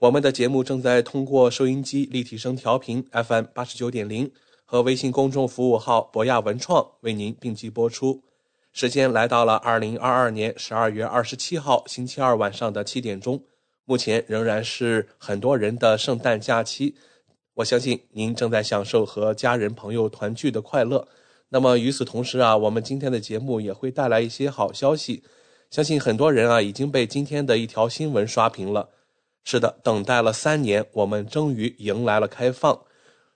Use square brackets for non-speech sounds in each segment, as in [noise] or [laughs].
我们的节目正在通过收音机立体声调频 FM 八十九点零和微信公众服务号博亚文创为您并机播出。时间来到了二零二二年十二月二十七号星期二晚上的七点钟，目前仍然是很多人的圣诞假期。我相信您正在享受和家人朋友团聚的快乐。那么与此同时啊，我们今天的节目也会带来一些好消息。相信很多人啊已经被今天的一条新闻刷屏了。是的，等待了三年，我们终于迎来了开放。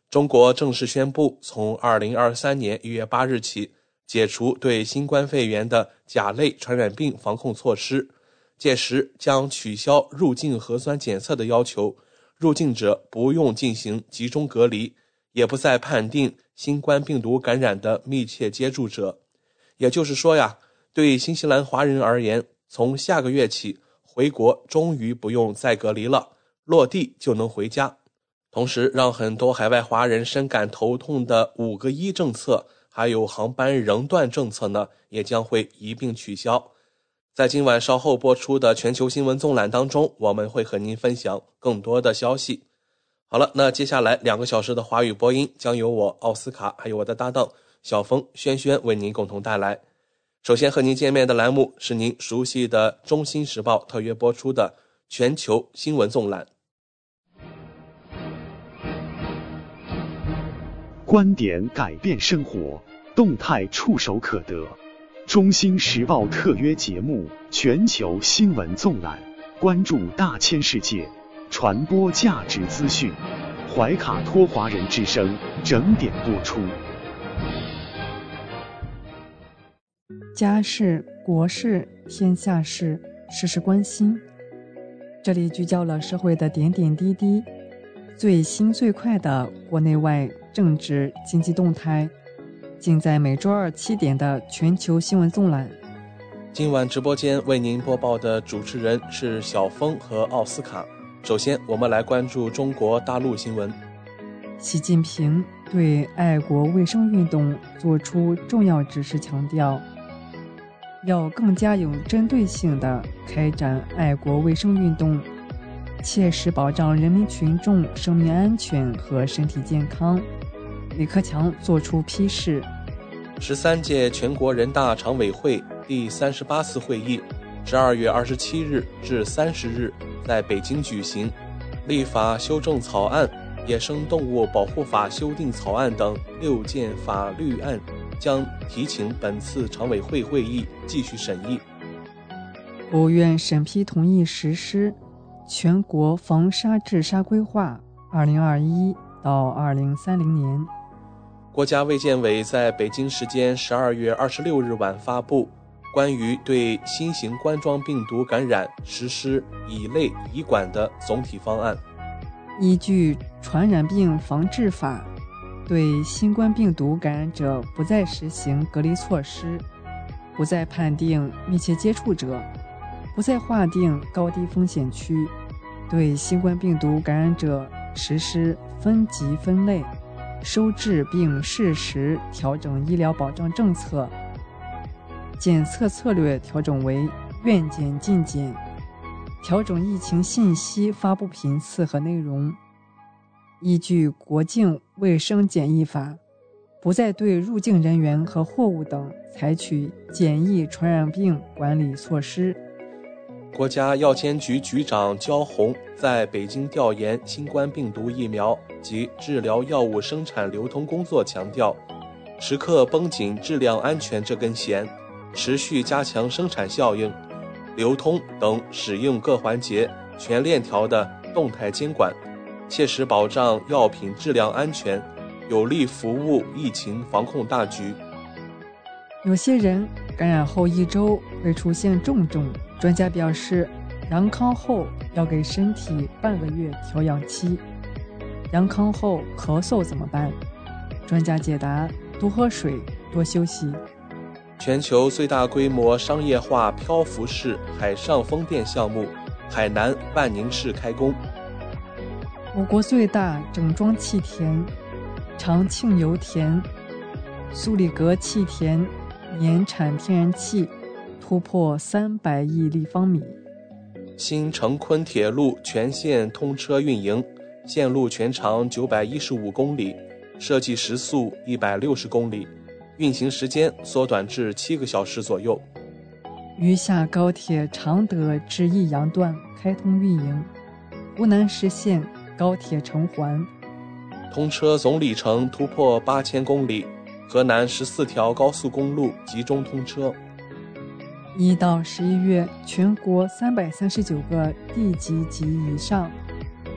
中国正式宣布，从二零二三年一月八日起，解除对新冠肺炎的甲类传染病防控措施。届时将取消入境核酸检测的要求，入境者不用进行集中隔离，也不再判定新冠病毒感染的密切接触者。也就是说呀，对新西兰华人而言，从下个月起。回国终于不用再隔离了，落地就能回家。同时，让很多海外华人深感头痛的“五个一”政策，还有航班熔断政策呢，也将会一并取消。在今晚稍后播出的全球新闻纵览当中，我们会和您分享更多的消息。好了，那接下来两个小时的华语播音将由我奥斯卡还有我的搭档小峰、轩轩为您共同带来。首先和您见面的栏目是您熟悉的《中新时报》特约播出的全球新闻纵览。观点改变生活，动态触手可得。《中新时报》特约节目《全球新闻纵览》，关注大千世界，传播价值资讯。怀卡托华人之声整点播出。家事、国事、天下事，事事关心。这里聚焦了社会的点点滴滴，最新最快的国内外政治经济动态，尽在每周二七点的全球新闻纵览。今晚直播间为您播报的主持人是小峰和奥斯卡。首先，我们来关注中国大陆新闻。习近平对爱国卫生运动作出重要指示，强调。要更加有针对性地开展爱国卫生运动，切实保障人民群众生命安全和身体健康。李克强作出批示。十三届全国人大常委会第三十八次会议，十二月二十七日至三十日在北京举行。立法修正草案、野生动物保护法修订草案等六件法律案。将提请本次常委会会议继续审议。国务院审批同意实施《全国防沙治沙规划（二零二一到二零三零年）》。国家卫健委在北京时间十二月二十六日晚发布关于对新型冠状病毒感染实施乙类乙管的总体方案。依据《传染病防治法》。对新冠病毒感染者不再实行隔离措施，不再判定密切接触者，不再划定高低风险区，对新冠病毒感染者实施分级分类，收治并适时调整医疗保障政策，检测策略调整为愿检尽检，调整疫情信息发布频次和内容。依据《国境卫生检疫法》，不再对入境人员和货物等采取检疫传染病管理措施。国家药监局局长焦红在北京调研新冠病毒疫苗及治疗药物生产流通工作，强调，时刻绷紧质量安全这根弦，持续加强生产效应、流通等使用各环节全链条的动态监管，切实保障药品质量安全，有力服务疫情防控大局。有些人感染后一周会出现重症。专家表示，阳康后要给身体半个月调养期。阳康后咳嗽怎么办？专家解答：多喝水，多休息。全球最大规模商业化漂浮式海上风电项目——海南万宁市开工。我国最大整装气田长庆油田苏里格气田年产天然气。突破三百亿立方米。新成昆铁路全线通车运营，线路全长九百一十五公里，设计时速一百六十公里，运行时间缩短至七个小时左右。余下高铁常德至益阳段开通运营，湖南实现高铁成环，通车总里程突破八千公里。河南十四条高速公路集中通车。一到十一月，全国三百三十九个地级及以上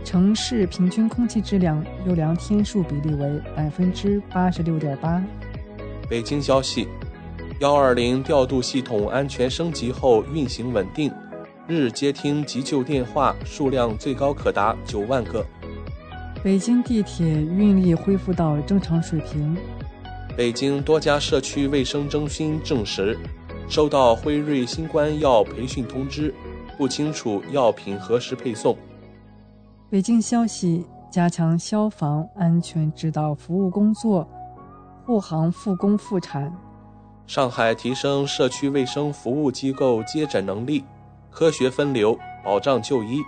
城市平均空气质量优良天数比例为百分之八十六点八。北京消息：幺二零调度系统安全升级后运行稳定，日接听急救电话数量最高可达九万个。北京地铁运力恢复到正常水平。北京多家社区卫生中心证实。收到辉瑞新冠药培训通知，不清楚药品何时配送。北京消息：加强消防安全指导服务工作，护航复工复产。上海提升社区卫生服务机构接诊能力，科学分流，保障就医。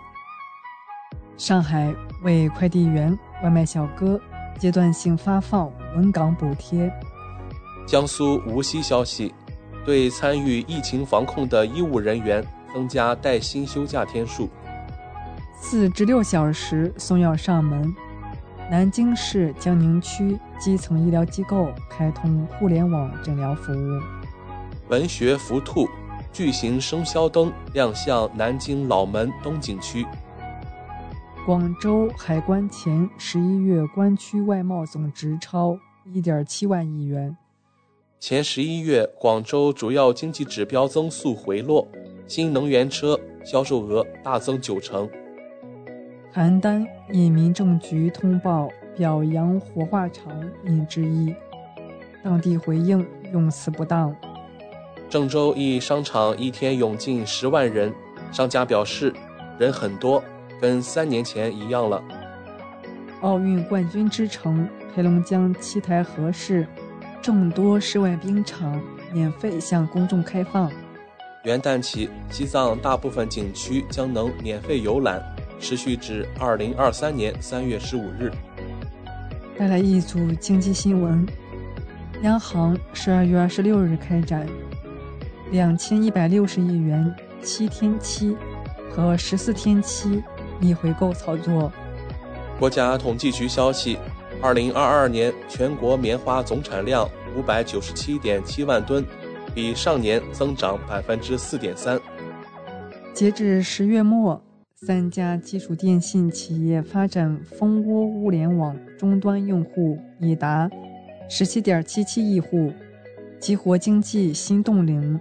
上海为快递员、外卖小哥阶段性发放稳岗补贴。江苏无锡消息。对参与疫情防控的医务人员增加带薪休假天数，四至六小时送药上门。南京市江宁区基层医疗机构开通互联网诊疗服务。文学福兔巨型生肖灯亮相南京老门东景区。广州海关前十一月关区外贸总值超一点七万亿元。前十一月，广州主要经济指标增速回落，新能源车销售额大增九成。邯郸一民政局通报表扬火化厂引之一，当地回应用词不当。郑州一商场一天涌进十万人，商家表示人很多，跟三年前一样了。奥运冠军之城黑龙江七台河市。众多室外冰场免费向公众开放。元旦起，西藏大部分景区将能免费游览，持续至二零二三年三月十五日。带来一组经济新闻：央行十二月二十六日开展两千一百六十亿元七天期和十四天期逆回购操作。国家统计局消息。二零二二年全国棉花总产量五百九十七点七万吨，比上年增长百分之四点三。截至十月末，三家基础电信企业发展蜂窝物联网终端用户已达十七点七七亿户，激活经济新动能。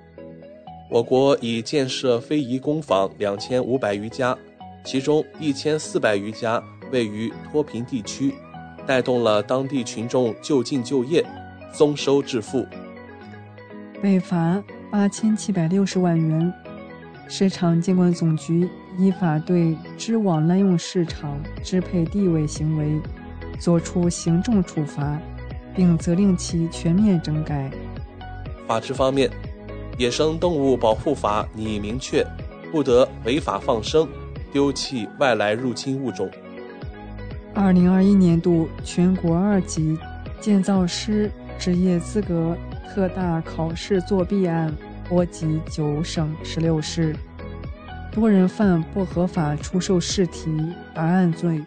我国已建设非遗工坊两千五百余家，其中一千四百余家位于脱贫地区。带动了当地群众就近就业，增收致富。被罚八千七百六十万元，市场监管总局依法对知网滥用市场支配地位行为作出行政处罚，并责令其全面整改。法治方面，《野生动物保护法》拟明确，不得违法放生、丢弃外来入侵物种。二零二一年度全国二级建造师职业资格特大考试作弊案波及九省十六市。多人犯不合法出售试题答案罪。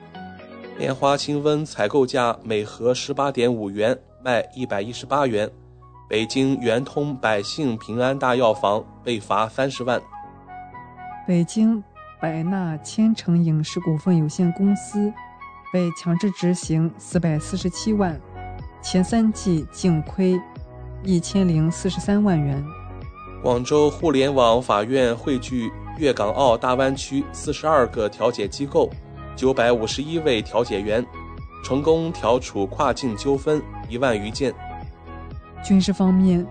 莲花清瘟采购价每盒十八点五元，卖一百一十八元。北京圆通百姓平安大药房被罚三十万。北京百纳千城影视股份有限公司被强制执行四百四十七万，前三季净亏一千零四十三万元。广州互联网法院汇聚粤港澳大湾区四十二个调解机构，九百五十一位调解员，成功调处跨境纠纷一万余件。军事方面，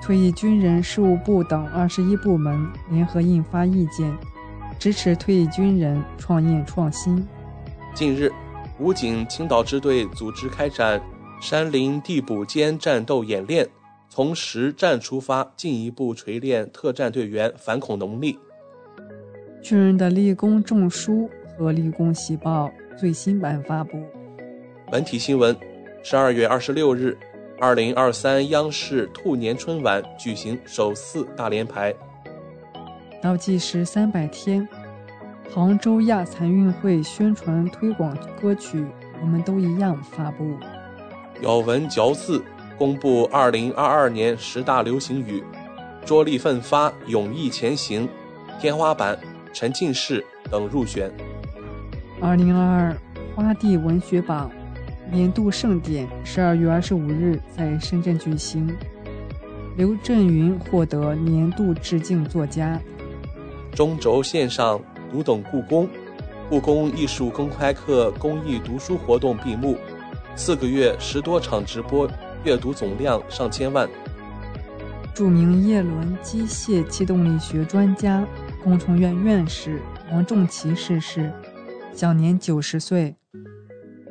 退役军人事务部等二十一部门联合印发意见，支持退役军人创业创新。近日，武警青岛支队组织开展山林地捕间战斗演练，从实战出发，进一步锤炼特战队员反恐能力。军人的立功证书和立功喜报最新版发布。本体新闻：十二月二十六日。二零二三央视兔年春晚举行首次大联排，倒计时三百天。杭州亚残运会宣传推广歌曲《我们都一样》发布。咬文嚼字公布二零二二年十大流行语，着力奋发，勇毅前行，天花板，沉浸式等入选。二零二二花地文学榜。年度盛典十二月二十五日在深圳举行，刘震云获得年度致敬作家。中轴线上读懂故宫，故宫艺术公开课公益读书活动闭幕，四个月十多场直播，阅读总量上千万。著名叶轮机械气动力学专家、工程院院士王仲奇逝世，享年九十岁。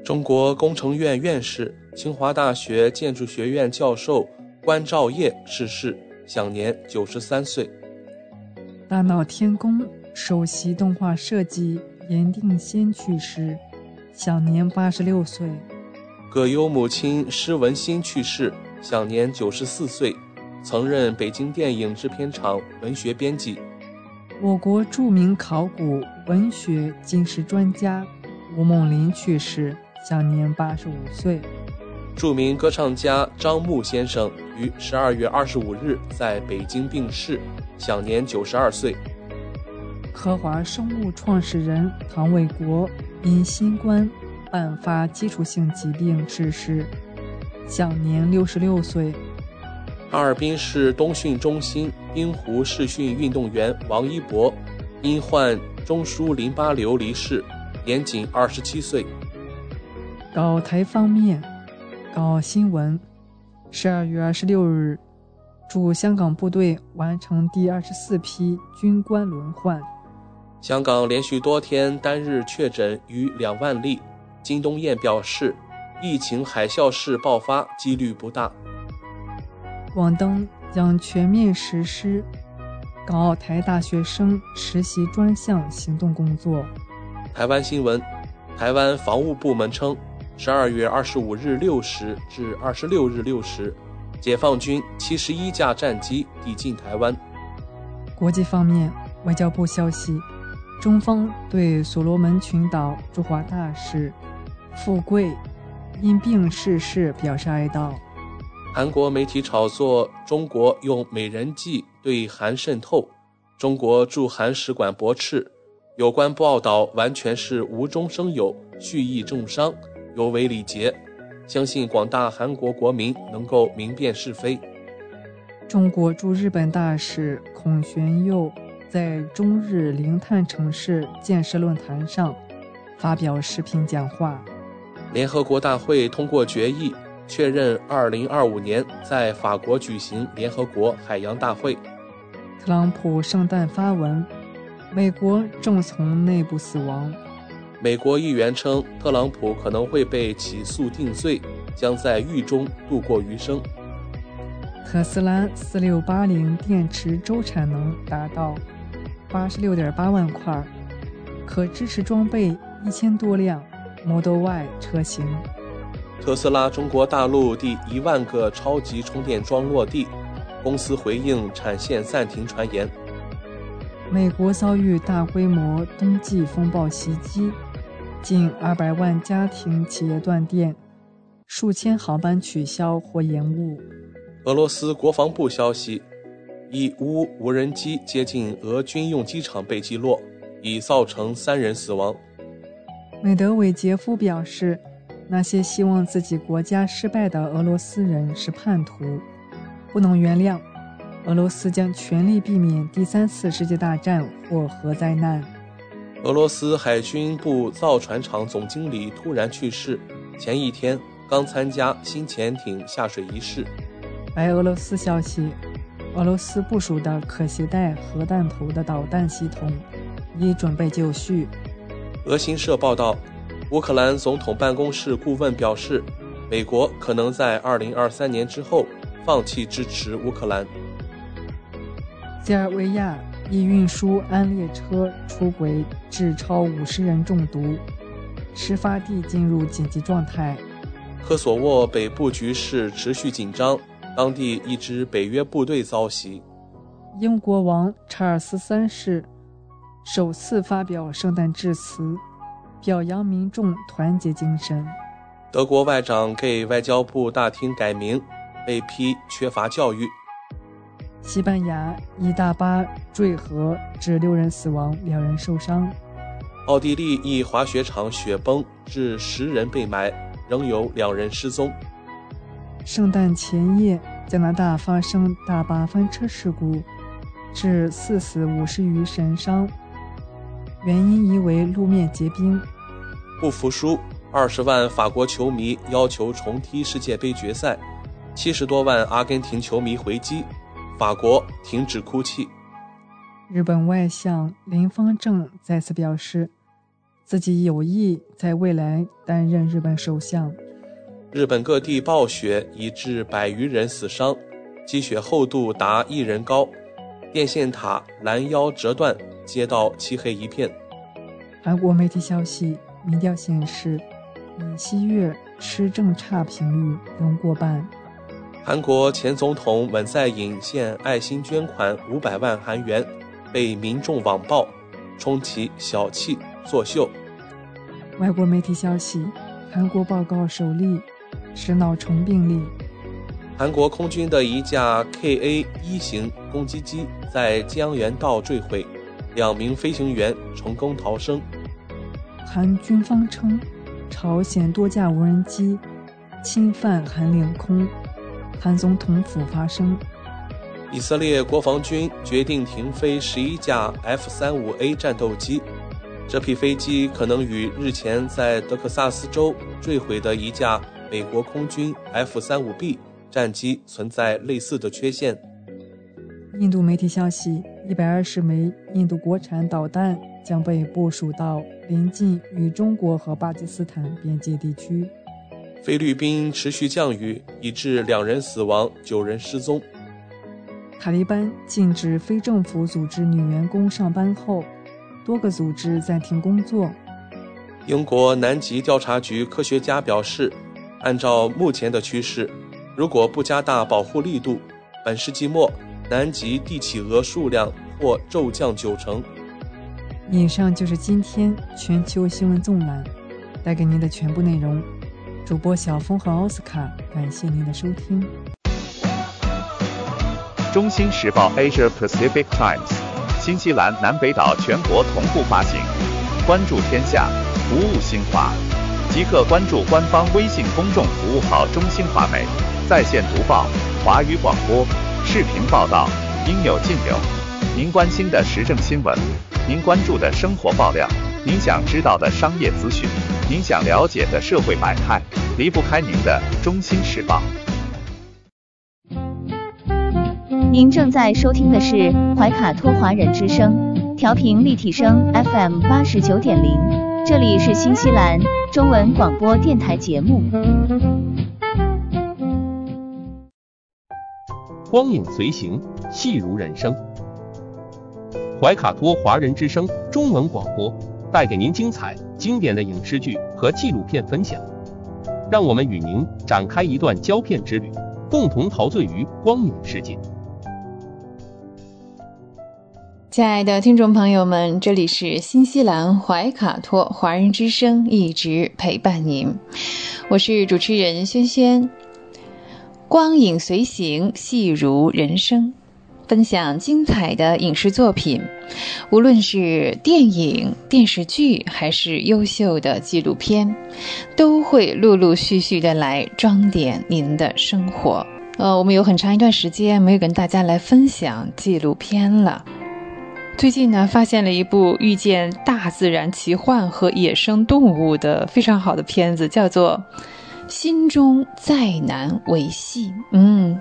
中国工程院院士、清华大学建筑学院教授关兆业逝世，享年九十三岁。大闹天宫首席动画设计严定先去世，享年八十六岁。葛优母亲施文新去世，享年九十四岁，曾任北京电影制片厂文学编辑。我国著名考古文学金石专家吴梦麟去世。享年八十五岁。著名歌唱家张牧先生于十二月二十五日在北京病逝，享年九十二岁。科华生物创始人唐卫国因新冠伴发基础性疾病逝世，享年六十六岁。哈尔滨市冬训中心冰壶试训运动员王一博因患中枢淋巴瘤离世，年仅二十七岁。港台方面，港澳新闻：十二月二十六日，驻香港部队完成第二十四批军官轮换。香港连续多天单日确诊逾两万例。金东彦表示，疫情海啸式爆发几率不大。广东将全面实施港澳台大学生实习专项行动工作。台湾新闻：台湾防务部门称。十二月二十五日六时至二十六日六时，解放军七十一架战机抵近台湾。国际方面，外交部消息，中方对所罗门群岛驻华大使富贵因病逝世表示哀悼。韩国媒体炒作中国用美人计对韩渗透，中国驻韩使馆驳斥，有关报道完全是无中生有，蓄意重伤。有违礼节，相信广大韩国国民能够明辨是非。中国驻日本大使孔玄佑在中日零碳城市建设论坛上发表视频讲话。联合国大会通过决议，确认2025年在法国举行联合国海洋大会。特朗普圣诞发文，美国正从内部死亡。美国议员称，特朗普可能会被起诉定罪，将在狱中度过余生。特斯拉四六八零电池周产能达到八十六点八万块，可支持装备一千多辆 Model Y 车型。特斯拉中国大陆第一万个超级充电桩落地，公司回应产线暂停传言。美国遭遇大规模冬季风暴袭击，近二百万家庭企业断电，数千航班取消或延误。俄罗斯国防部消息，一乌无人机接近俄军用机场被击落，已造成三人死亡。梅德韦杰夫表示，那些希望自己国家失败的俄罗斯人是叛徒，不能原谅。俄罗斯将全力避免第三次世界大战或核灾难。俄罗斯海军部造船厂总经理突然去世，前一天刚参加新潜艇下水仪式。白俄罗斯消息，俄罗斯部署的可携带核弹头的导弹系统已准备就绪。俄新社报道，乌克兰总统办公室顾问表示，美国可能在2023年之后放弃支持乌克兰。塞尔维亚一运输安列车出轨致超五十人中毒，事发地进入紧急状态。科索沃北部局势持续紧张，当地一支北约部队遭袭。英国王查尔斯三世。首次发表圣诞致辞，表扬民众团结精神。德国外长给外交部大厅改名，被批缺乏教育。西班牙一大巴坠河，致六人死亡，两人受伤。奥地利一滑雪场雪崩，致十人被埋，仍有两人失踪。圣诞前夜，加拿大发生大巴翻车事故，致四死五十余人伤。原因疑为路面结冰。不服输，二十万法国球迷要求重踢世界杯决赛，七十多万阿根廷球迷回击，法国停止哭泣。日本外相林方正再次表示，自己有意在未来担任日本首相。日本各地暴雪已致百余人死伤，积雪厚度达一人高，电线塔拦腰折断。街道漆黑一片。韩国媒体消息，民调显示，尹锡悦施政差评率仍过半。韩国前总统文在寅现爱心捐款五百万韩元，被民众网暴，称其小气作秀。外国媒体消息，韩国报告首例是脑虫病例。韩国空军的一架 KA 一型攻击机在江原道坠毁。两名飞行员成功逃生。韩军方称，朝鲜多架无人机侵犯韩领空。韩总统府发声。以色列国防军决定停飞十一架 F-35A 战斗机，这批飞机可能与日前在德克萨斯州坠毁的一架美国空军 F-35B 战机存在类似的缺陷。印度媒体消息。一百二十枚印度国产导弹将被部署到临近与中国和巴基斯坦边界地区。菲律宾持续降雨，已致两人死亡，九人失踪。塔利班禁止非政府组织女员工上班后，多个组织暂停工作。英国南极调查局科学家表示，按照目前的趋势，如果不加大保护力度，本世纪末。南极地企鹅数量或骤降九成。以上就是今天全球新闻纵览带给您的全部内容。主播小峰和奥斯卡，感谢您的收听。中新时报 Asia Pacific Times，新西兰南北岛全国同步发行。关注天下，服务新华，即刻关注官方微信公众服务号“中新华媒”，在线读报，华语广播。视频报道应有尽有，您关心的时政新闻，您关注的生活爆料，您想知道的商业资讯，您想了解的社会百态，离不开您的《中心时报》。您正在收听的是怀卡托华人之声，调频立体声 FM 八十九点零，这里是新西兰中文广播电台节目。光影随行，戏如人生。怀卡托华人之声中文广播带给您精彩经典的影视剧和纪录片分享，让我们与您展开一段胶片之旅，共同陶醉于光影世界。亲爱的听众朋友们，这里是新西兰怀卡托华人之声，一直陪伴您。我是主持人轩轩。光影随行，戏如人生，分享精彩的影视作品，无论是电影、电视剧，还是优秀的纪录片，都会陆陆续续的来装点您的生活。呃，我们有很长一段时间没有跟大家来分享纪录片了。最近呢，发现了一部遇见大自然奇幻和野生动物的非常好的片子，叫做《心中再难维系》。嗯，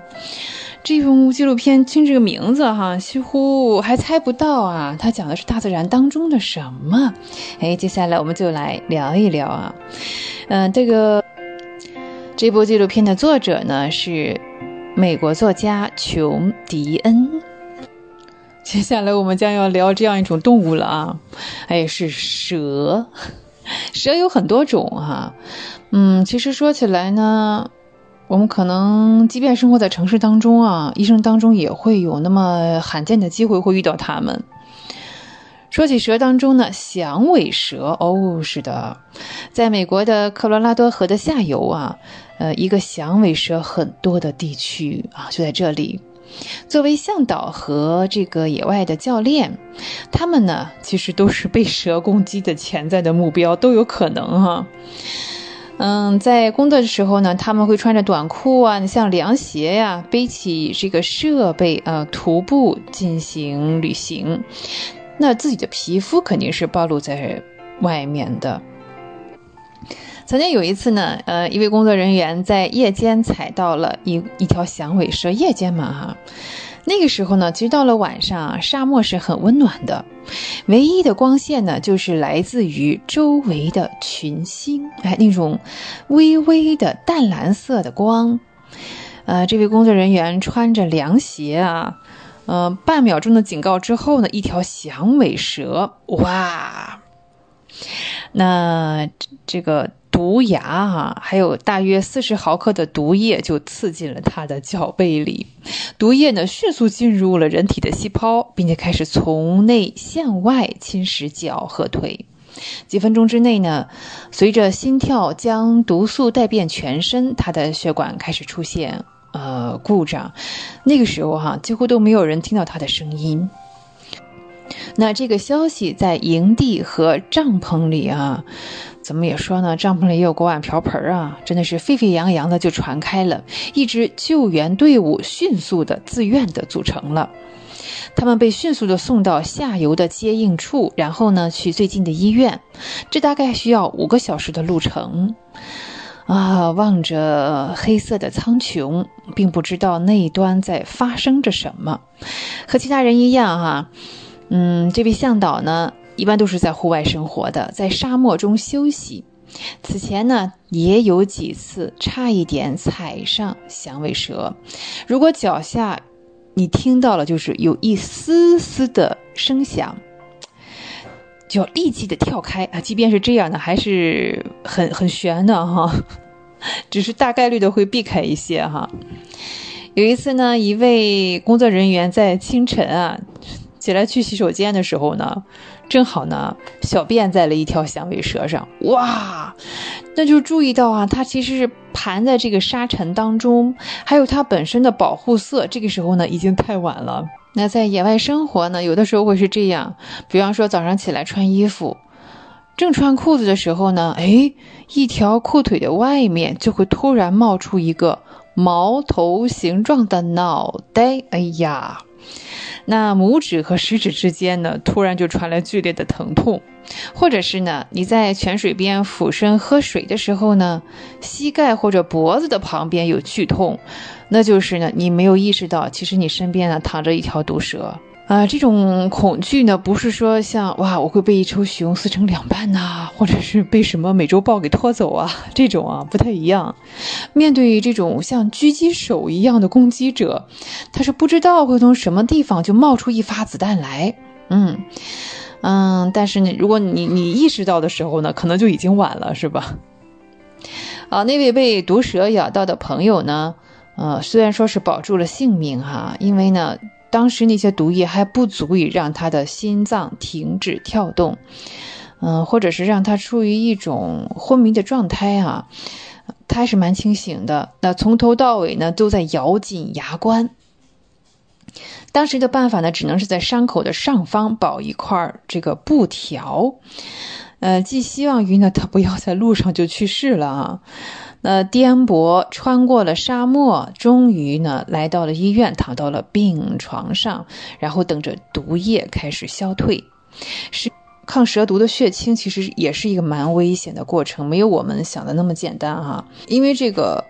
这部纪录片听这个名字哈，几乎还猜不到啊，它讲的是大自然当中的什么？哎，接下来我们就来聊一聊啊。嗯，这个这部纪录片的作者呢是美国作家琼·迪恩。接下来我们将要聊这样一种动物了啊，哎，是蛇。[laughs] 蛇有很多种哈，嗯，其实说起来呢，我们可能即便生活在城市当中啊，一生当中也会有那么罕见的机会会遇到它们。说起蛇当中呢，响尾蛇哦，是的，在美国的科罗拉多河的下游啊，呃，一个响尾蛇很多的地区啊，就在这里。作为向导和这个野外的教练，他们呢其实都是被蛇攻击的潜在的目标，都有可能哈。嗯，在工作的时候呢，他们会穿着短裤啊，像凉鞋呀，背起这个设备，呃，徒步进行旅行。那自己的皮肤肯定是暴露在外面的。曾经有一次呢，呃，一位工作人员在夜间踩到了一一条响尾蛇。夜间嘛，哈，那个时候呢，其实到了晚上，沙漠是很温暖的，唯一的光线呢，就是来自于周围的群星，哎，那种微微的淡蓝色的光。呃，这位工作人员穿着凉鞋啊，呃，半秒钟的警告之后呢，一条响尾蛇，哇，那这个。毒牙哈，还有大约四十毫克的毒液就刺进了他的脚背里，毒液呢迅速进入了人体的细胞，并且开始从内向外侵蚀脚和腿。几分钟之内呢，随着心跳将毒素带遍全身，他的血管开始出现呃故障。那个时候哈，几乎都没有人听到他的声音。那这个消息在营地和帐篷里啊。怎么也说呢？帐篷里也有锅碗瓢盆啊，真的是沸沸扬扬的就传开了。一支救援队伍迅速的、自愿的组成了，他们被迅速的送到下游的接应处，然后呢去最近的医院。这大概需要五个小时的路程。啊，望着黑色的苍穹，并不知道那一端在发生着什么。和其他人一样哈，嗯，这位向导呢？一般都是在户外生活的，在沙漠中休息。此前呢，也有几次差一点踩上响尾蛇。如果脚下你听到了就是有一丝丝的声响，就要立即的跳开啊！即便是这样呢，还是很很悬的哈，[laughs] 只是大概率的会避开一些哈。有一次呢，一位工作人员在清晨啊起来去洗手间的时候呢。正好呢，小便在了一条响尾蛇上，哇，那就注意到啊，它其实是盘在这个沙尘当中，还有它本身的保护色。这个时候呢，已经太晚了。那在野外生活呢，有的时候会是这样，比方说早上起来穿衣服，正穿裤子的时候呢，哎，一条裤腿的外面就会突然冒出一个毛头形状的脑袋，哎呀！那拇指和食指之间呢，突然就传来剧烈的疼痛，或者是呢，你在泉水边俯身喝水的时候呢，膝盖或者脖子的旁边有剧痛，那就是呢，你没有意识到，其实你身边呢躺着一条毒蛇。啊，这种恐惧呢，不是说像哇，我会被一头熊撕成两半呐，或者是被什么美洲豹给拖走啊，这种啊不太一样。面对这种像狙击手一样的攻击者，他是不知道会从什么地方就冒出一发子弹来。嗯嗯，但是呢，如果你你意识到的时候呢，可能就已经晚了，是吧？啊，那位被毒蛇咬到的朋友呢，呃，虽然说是保住了性命哈，因为呢。当时那些毒液还不足以让他的心脏停止跳动，嗯，或者是让他处于一种昏迷的状态啊。他还是蛮清醒的，那从头到尾呢都在咬紧牙关。当时的办法呢，只能是在伤口的上方绑一块这个布条，呃，寄希望于呢他不要在路上就去世了啊。那颠簸穿过了沙漠，终于呢来到了医院，躺到了病床上，然后等着毒液开始消退。是。抗蛇毒的血清其实也是一个蛮危险的过程，没有我们想的那么简单哈。因为这个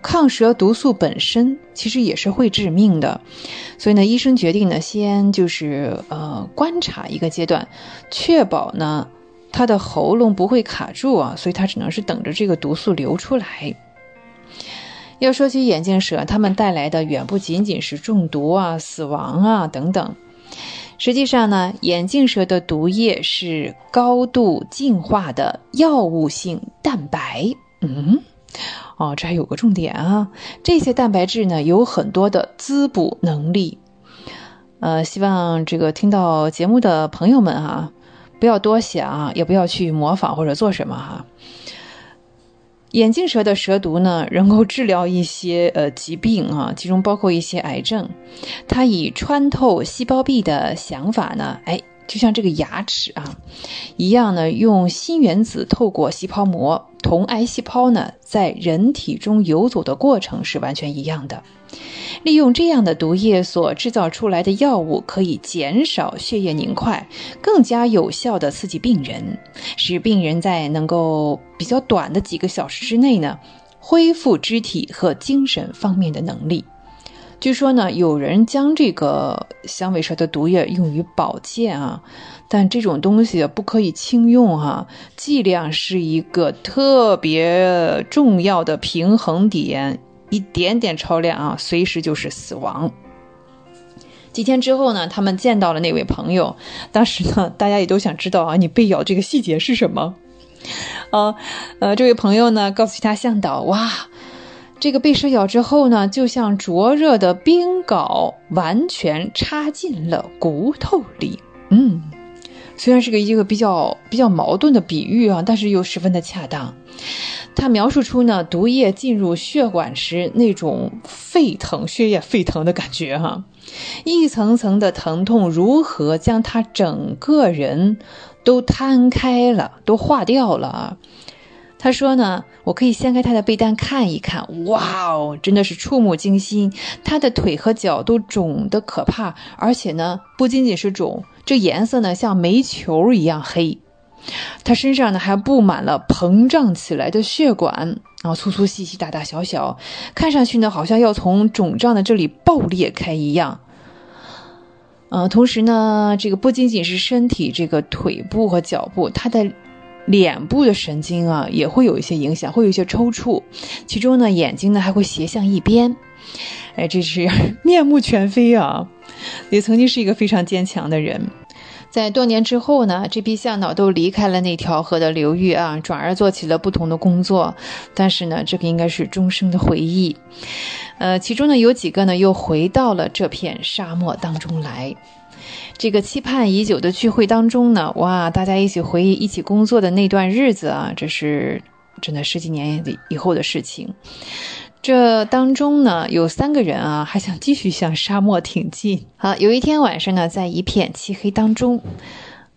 抗蛇毒素本身其实也是会致命的，所以呢，医生决定呢，先就是呃观察一个阶段，确保呢他的喉咙不会卡住啊，所以他只能是等着这个毒素流出来。要说起眼镜蛇，它们带来的远不仅仅是中毒啊、死亡啊等等。实际上呢，眼镜蛇的毒液是高度进化的药物性蛋白。嗯，哦，这还有个重点啊，这些蛋白质呢有很多的滋补能力。呃，希望这个听到节目的朋友们啊，不要多想，也不要去模仿或者做什么哈。眼镜蛇的蛇毒呢，能够治疗一些呃疾病啊，其中包括一些癌症。它以穿透细胞壁的想法呢，哎，就像这个牙齿啊一样呢，用锌原子透过细胞膜，同癌细胞呢在人体中游走的过程是完全一样的。利用这样的毒液所制造出来的药物，可以减少血液凝块，更加有效的刺激病人，使病人在能够比较短的几个小时之内呢，恢复肢体和精神方面的能力。据说呢，有人将这个响尾蛇的毒液用于保健啊，但这种东西不可以轻用哈，剂量是一个特别重要的平衡点。一点点超量啊，随时就是死亡。几天之后呢，他们见到了那位朋友。当时呢，大家也都想知道啊，你被咬这个细节是什么？啊，呃，这位朋友呢，告诉其他向导，哇，这个被蛇咬之后呢，就像灼热的冰镐，完全插进了骨头里。嗯，虽然是个一个比较比较矛盾的比喻啊，但是又十分的恰当。他描述出呢，毒液进入血管时那种沸腾、血液沸腾的感觉，哈，一层层的疼痛如何将他整个人都摊开了，都化掉了啊？他说呢，我可以掀开他的被单看一看，哇哦，真的是触目惊心，他的腿和脚都肿得可怕，而且呢，不仅仅是肿，这颜色呢像煤球一样黑。他身上呢还布满了膨胀起来的血管，然后粗粗细细、大大小小，看上去呢好像要从肿胀的这里爆裂开一样。呃，同时呢，这个不仅仅是身体这个腿部和脚部，他的脸部的神经啊也会有一些影响，会有一些抽搐，其中呢眼睛呢还会斜向一边，哎，这是 [laughs] 面目全非啊！也曾经是一个非常坚强的人。在多年之后呢，这批向导都离开了那条河的流域啊，转而做起了不同的工作。但是呢，这个应该是终生的回忆。呃，其中呢有几个呢又回到了这片沙漠当中来。这个期盼已久的聚会当中呢，哇，大家一起回忆一起工作的那段日子啊，这是真的十几年以后的事情。这当中呢，有三个人啊，还想继续向沙漠挺进。好，有一天晚上呢，在一片漆黑当中，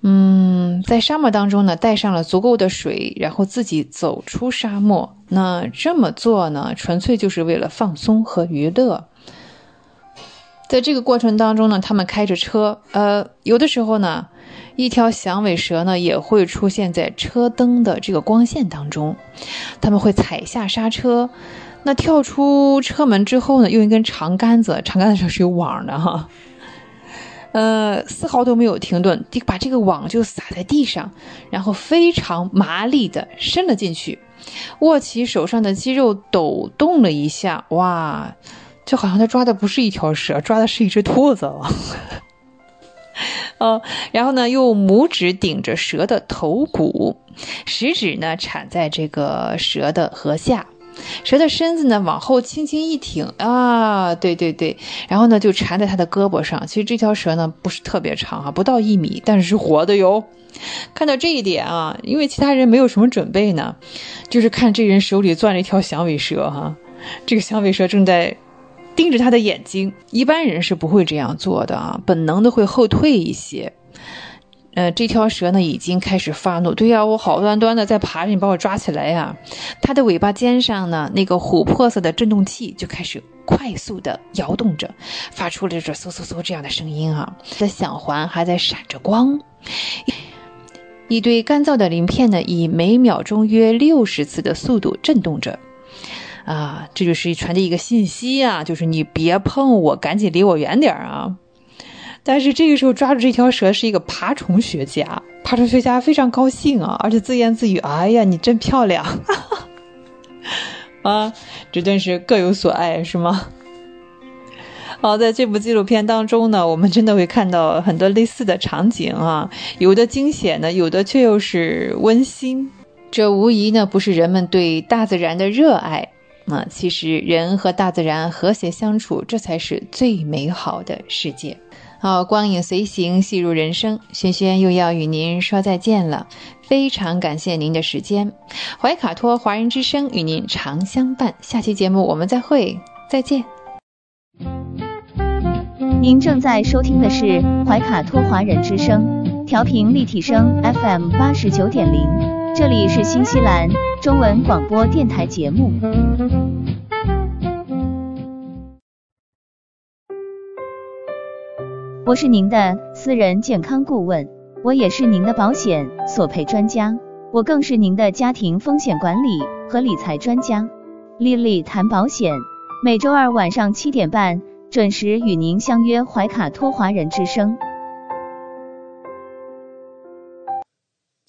嗯，在沙漠当中呢，带上了足够的水，然后自己走出沙漠。那这么做呢，纯粹就是为了放松和娱乐。在这个过程当中呢，他们开着车，呃，有的时候呢，一条响尾蛇呢也会出现在车灯的这个光线当中，他们会踩下刹车。那跳出车门之后呢，用一根长杆子，长杆子上是有网的哈，呃，丝毫都没有停顿，把这个网就撒在地上，然后非常麻利的伸了进去，握起手上的肌肉抖动了一下，哇，就好像他抓的不是一条蛇，抓的是一只兔子了，呃，[laughs] 然后呢，用拇指顶着蛇的头骨，食指呢缠在这个蛇的颌下。蛇的身子呢往后轻轻一挺啊，对对对，然后呢就缠在他的胳膊上。其实这条蛇呢不是特别长哈，不到一米，但是是活的哟。看到这一点啊，因为其他人没有什么准备呢，就是看这人手里攥着一条响尾蛇哈，这个响尾蛇正在盯着他的眼睛。一般人是不会这样做的啊，本能的会后退一些。呃，这条蛇呢已经开始发怒，对呀，我好端端的在爬着，你把我抓起来呀！它的尾巴尖上呢，那个琥珀色的振动器就开始快速的摇动着，发出了这嗖嗖嗖这样的声音啊。的响环还在闪着光，一堆干燥的鳞片呢，以每秒钟约六十次的速度震动着。啊，这就是传递一个信息啊，就是你别碰我，赶紧离我远点啊！但是这个时候抓住这条蛇是一个爬虫学家，爬虫学家非常高兴啊，而且自言自语：“哎呀，你真漂亮！” [laughs] 啊，这真是各有所爱，是吗？好，在这部纪录片当中呢，我们真的会看到很多类似的场景啊，有的惊险呢，有的却又是温馨。这无疑呢，不是人们对大自然的热爱啊，其实人和大自然和谐相处，这才是最美好的世界。好，光影随行，戏入人生。轩轩又要与您说再见了，非常感谢您的时间。怀卡托华人之声与您常相伴，下期节目我们再会，再见。您正在收听的是怀卡托华人之声，调频立体声 FM 八十九点零，这里是新西兰中文广播电台节目。我是您的私人健康顾问，我也是您的保险索赔专家，我更是您的家庭风险管理和理财专家。丽丽谈保险，每周二晚上七点半准时与您相约怀卡托华人之声。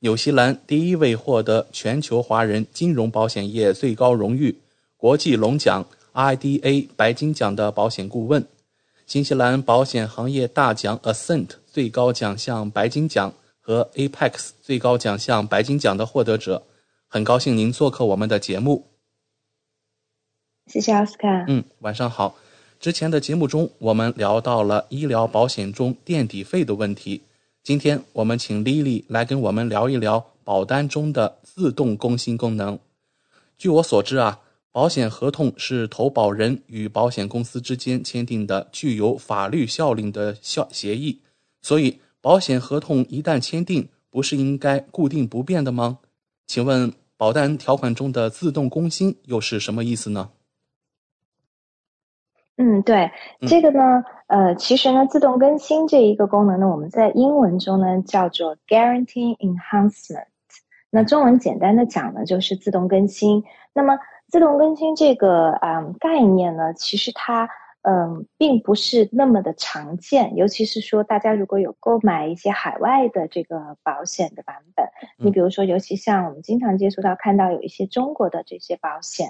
纽西兰第一位获得全球华人金融保险业最高荣誉国际龙奖。IDA 白金奖的保险顾问，新西兰保险行业大奖 Ascent 最高奖项白金奖和 Apex 最高奖项白金奖的获得者，很高兴您做客我们的节目。谢谢奥斯卡。嗯，晚上好。之前的节目中，我们聊到了医疗保险中垫底费的问题。今天我们请 Lily 来跟我们聊一聊保单中的自动更新功能。据我所知啊。保险合同是投保人与保险公司之间签订的具有法律效力的效协议，所以保险合同一旦签订，不是应该固定不变的吗？请问保单条款中的自动更新又是什么意思呢？嗯，对，这个呢，呃，其实呢，自动更新这一个功能呢，我们在英文中呢叫做 Guarantee Enhancement，那中文简单的讲呢就是自动更新，那么。自动更新这个嗯概念呢，其实它嗯并不是那么的常见，尤其是说大家如果有购买一些海外的这个保险的版本，你比如说，尤其像我们经常接触到看到有一些中国的这些保险，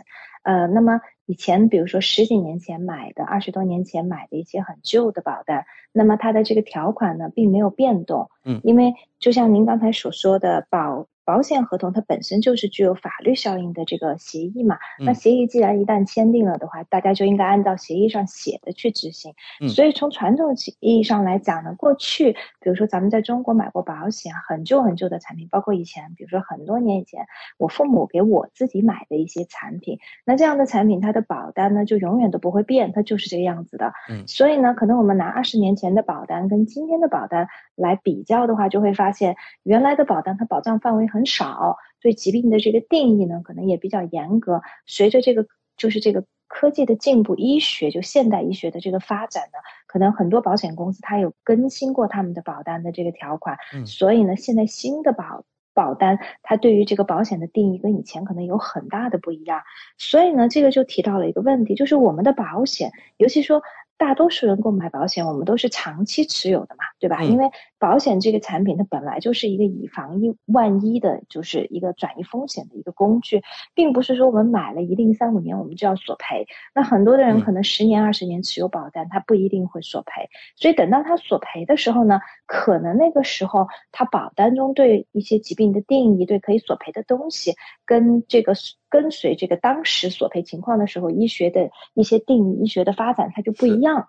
呃，那么以前比如说十几年前买的、二十多年前买的一些很旧的保单，那么它的这个条款呢并没有变动，嗯，因为就像您刚才所说的保。保险合同它本身就是具有法律效应的这个协议嘛，那协议既然一旦签订了的话，大家就应该按照协议上写的去执行。所以从传统意义上来讲呢，过去比如说咱们在中国买过保险，很旧很旧的产品，包括以前比如说很多年以前我父母给我自己买的一些产品，那这样的产品它的保单呢就永远都不会变，它就是这个样子的。嗯所以呢，可能我们拿二十年前的保单跟今天的保单来比较的话，就会发现原来的保单它保障范围很。少对疾病的这个定义呢，可能也比较严格。随着这个就是这个科技的进步，医学就现代医学的这个发展呢，可能很多保险公司它有更新过他们的保单的这个条款。嗯所以呢，现在新的保保单它对于这个保险的定义跟以前可能有很大的不一样，所以呢，这个就提到了一个问题，就是我们的保险，尤其说。大多数人购买保险，我们都是长期持有的嘛，对吧？因为保险这个产品，它本来就是一个以防一万一的，就是一个转移风险的一个工具，并不是说我们买了一定三五年我们就要索赔。那很多的人可能十年、二十年持有保单，他不一定会索赔。所以等到他索赔的时候呢，可能那个时候他保单中对一些疾病的定义、对可以索赔的东西，跟这个。跟随这个当时索赔情况的时候，医学的一些定义、医学的发展，它就不一样。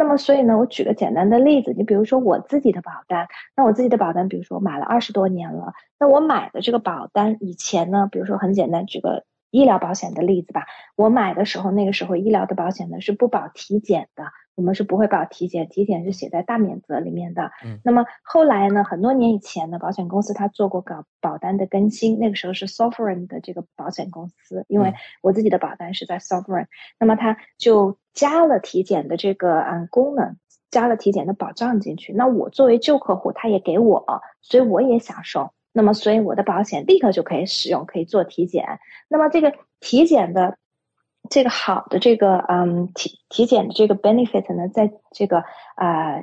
那么，所以呢，我举个简单的例子，你比如说我自己的保单，那我自己的保单，比如说买了二十多年了，那我买的这个保单以前呢，比如说很简单，举个医疗保险的例子吧，我买的时候，那个时候医疗的保险呢是不保体检的。我们是不会保体检，体检是写在大免责里面的。嗯，那么后来呢？很多年以前呢，保险公司它做过搞保单的更新，那个时候是 Sovereign 的这个保险公司，因为我自己的保单是在 Sovereign，那么它就加了体检的这个嗯功能，加了体检的保障进去。那我作为旧客户，他也给我，所以我也享受。那么，所以我的保险立刻就可以使用，可以做体检。那么这个体检的。这个好的这个嗯体体检的这个 benefit 呢，在这个啊。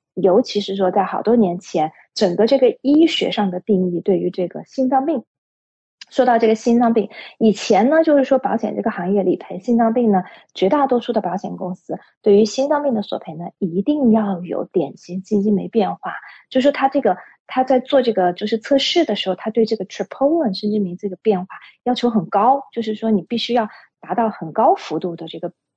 尤其是说，在好多年前，整个这个医学上的定义对于这个心脏病，说到这个心脏病，以前呢，就是说保险这个行业理赔心脏病呢，绝大多数的保险公司对于心脏病的索赔呢，一定要有典型基因没变化，就是说他这个他在做这个就是测试的时候，他对这个 troponin 肾经酶这个变化要求很高，就是说你必须要达到很高幅度的这个。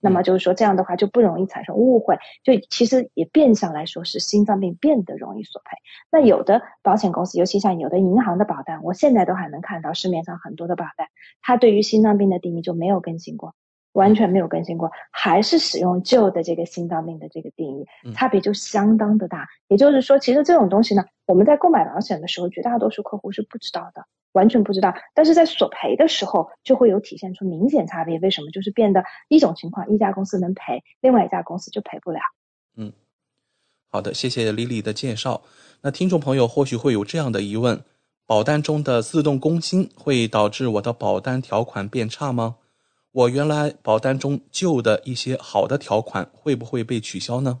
那么就是说这样的话就不容易产生误会，就其实也变相来说是心脏病变得容易索赔。那有的保险公司，尤其像有的银行的保单，我现在都还能看到市面上很多的保单，它对于心脏病的定义就没有更新过。完全没有更新过，还是使用旧的这个心脏病的这个定义，差别就相当的大。也就是说，其实这种东西呢，我们在购买保险的时候，绝大多数客户是不知道的，完全不知道。但是在索赔的时候，就会有体现出明显差别。为什么？就是变得一种情况，一家公司能赔，另外一家公司就赔不了。嗯，好的，谢谢 Lily 的介绍。那听众朋友或许会有这样的疑问：保单中的自动更新会导致我的保单条款变差吗？我原来保单中旧的一些好的条款会不会被取消呢？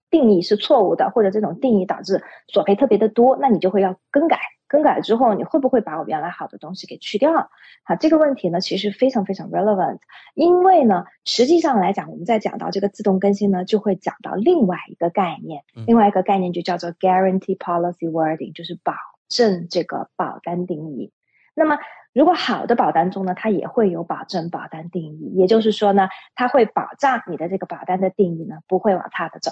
定义是错误的，或者这种定义导致索赔特别的多，那你就会要更改。更改之后，你会不会把我原来好的东西给去掉？好，这个问题呢，其实非常非常 relevant，因为呢，实际上来讲，我们在讲到这个自动更新呢，就会讲到另外一个概念，另外一个概念就叫做 guarantee policy wording，就是保证这个保单定义。那么，如果好的保单中呢，它也会有保证保单定义，也就是说呢，它会保障你的这个保单的定义呢不会往差的走。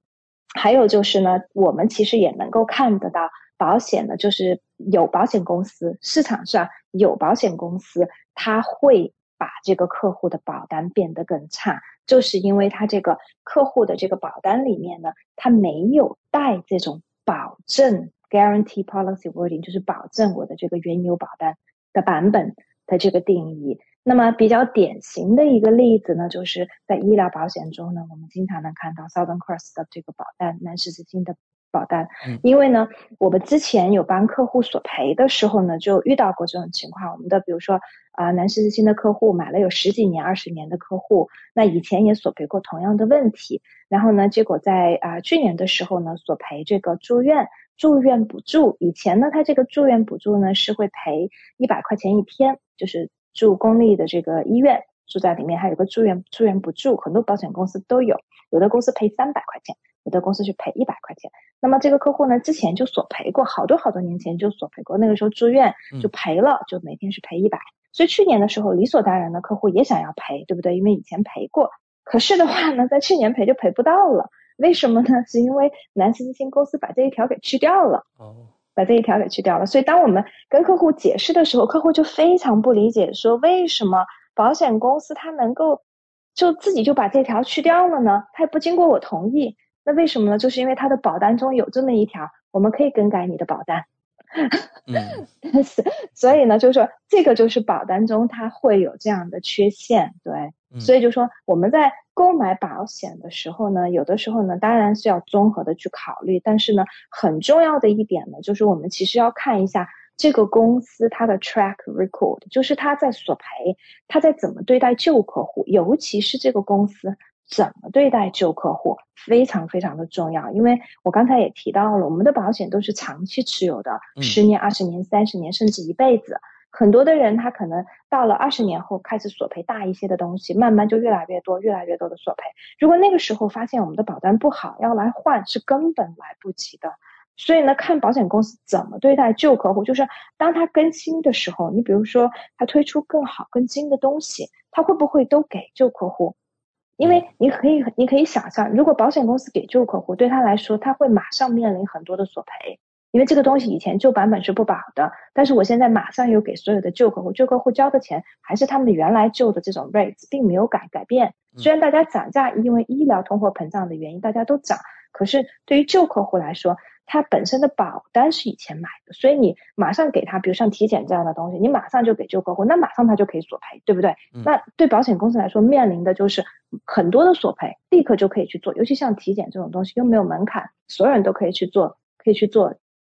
还有就是呢，我们其实也能够看得到，保险呢，就是有保险公司市场上有保险公司，它会把这个客户的保单变得更差，就是因为它这个客户的这个保单里面呢，它没有带这种保证 guarantee policy wording，就是保证我的这个原有保单的版本的这个定义。那么比较典型的一个例子呢，就是在医疗保险中呢，我们经常能看到 Southern Cross 的这个保单，南十字星的保单。因为呢，我们之前有帮客户索赔的时候呢，就遇到过这种情况。我们的比如说啊，南十字星的客户买了有十几年、二十年的客户，那以前也索赔过同样的问题。然后呢，结果在啊去年的时候呢，索赔这个住院住院补助。以前呢，他这个住院补助呢是会赔一百块钱一天，就是。住公立的这个医院，住在里面还有个住院住院补助，很多保险公司都有，有的公司赔三百块钱，有的公司是赔一百块钱。那么这个客户呢，之前就索赔过，好多好多年前就索赔过，那个时候住院就赔了，就每天是赔一百。所以去年的时候，理所当然的客户也想要赔，对不对？因为以前赔过，可是的话呢，在去年赔就赔不到了，为什么呢？是因为南斯基金公司把这一条给去掉了。哦。把这一条给去掉了，所以当我们跟客户解释的时候，客户就非常不理解，说为什么保险公司它能够就自己就把这条去掉了呢？它也不经过我同意，那为什么呢？就是因为它的保单中有这么一条，我们可以更改你的保单。嗯，[laughs] 所以呢，就是说这个就是保单中它会有这样的缺陷，对。所以就说我们在购买保险的时候呢，有的时候呢，当然是要综合的去考虑。但是呢，很重要的一点呢，就是我们其实要看一下这个公司它的 track record，就是它在索赔，它在怎么对待旧客户，尤其是这个公司怎么对待旧客户，非常非常的重要。因为我刚才也提到了，我们的保险都是长期持有的，十年、二十年、三十年，甚至一辈子。很多的人，他可能到了二十年后开始索赔大一些的东西，慢慢就越来越多、越来越多的索赔。如果那个时候发现我们的保单不好，要来换是根本来不及的。所以呢，看保险公司怎么对待旧客户，就是当他更新的时候，你比如说他推出更好、更新的东西，他会不会都给旧客户？因为你可以，你可以想象，如果保险公司给旧客户，对他来说，他会马上面临很多的索赔。因为这个东西以前旧版本是不保的，但是我现在马上又给所有的旧客户，旧客户交的钱还是他们原来旧的这种 rates，并没有改改变。虽然大家涨价，因为医疗通货膨胀的原因，大家都涨，可是对于旧客户来说，他本身的保单是以前买的，所以你马上给他，比如像体检这样的东西，你马上就给旧客户，那马上他就可以索赔，对不对？那对保险公司来说，面临的就是很多的索赔，立刻就可以去做，尤其像体检这种东西又没有门槛，所有人都可以去做，可以去做。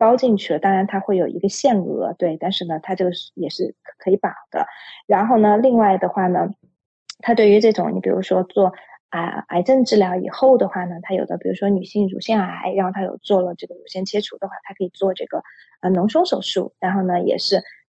包进去了，当然它会有一个限额，对，但是呢，它这个也是可以保的。然后呢，另外的话呢，它对于这种你比如说做啊癌症治疗以后的话呢，它有的比如说女性乳腺癌，然后它有做了这个乳腺切除的话，它可以做这个呃脓胸手术，然后呢也是。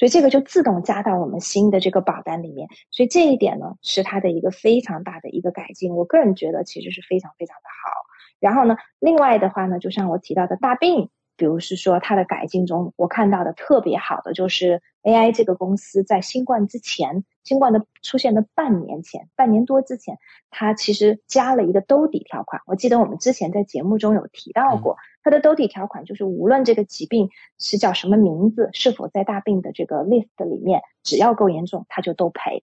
所以这个就自动加到我们新的这个保单里面，所以这一点呢，是它的一个非常大的一个改进，我个人觉得其实是非常非常的好。然后呢，另外的话呢，就像我提到的大病。比如是说它的改进中，我看到的特别好的就是 AI 这个公司在新冠之前，新冠的出现的半年前，半年多之前，它其实加了一个兜底条款。我记得我们之前在节目中有提到过，它的兜底条款就是无论这个疾病是叫什么名字，是否在大病的这个 list 里面，只要够严重，它就都赔。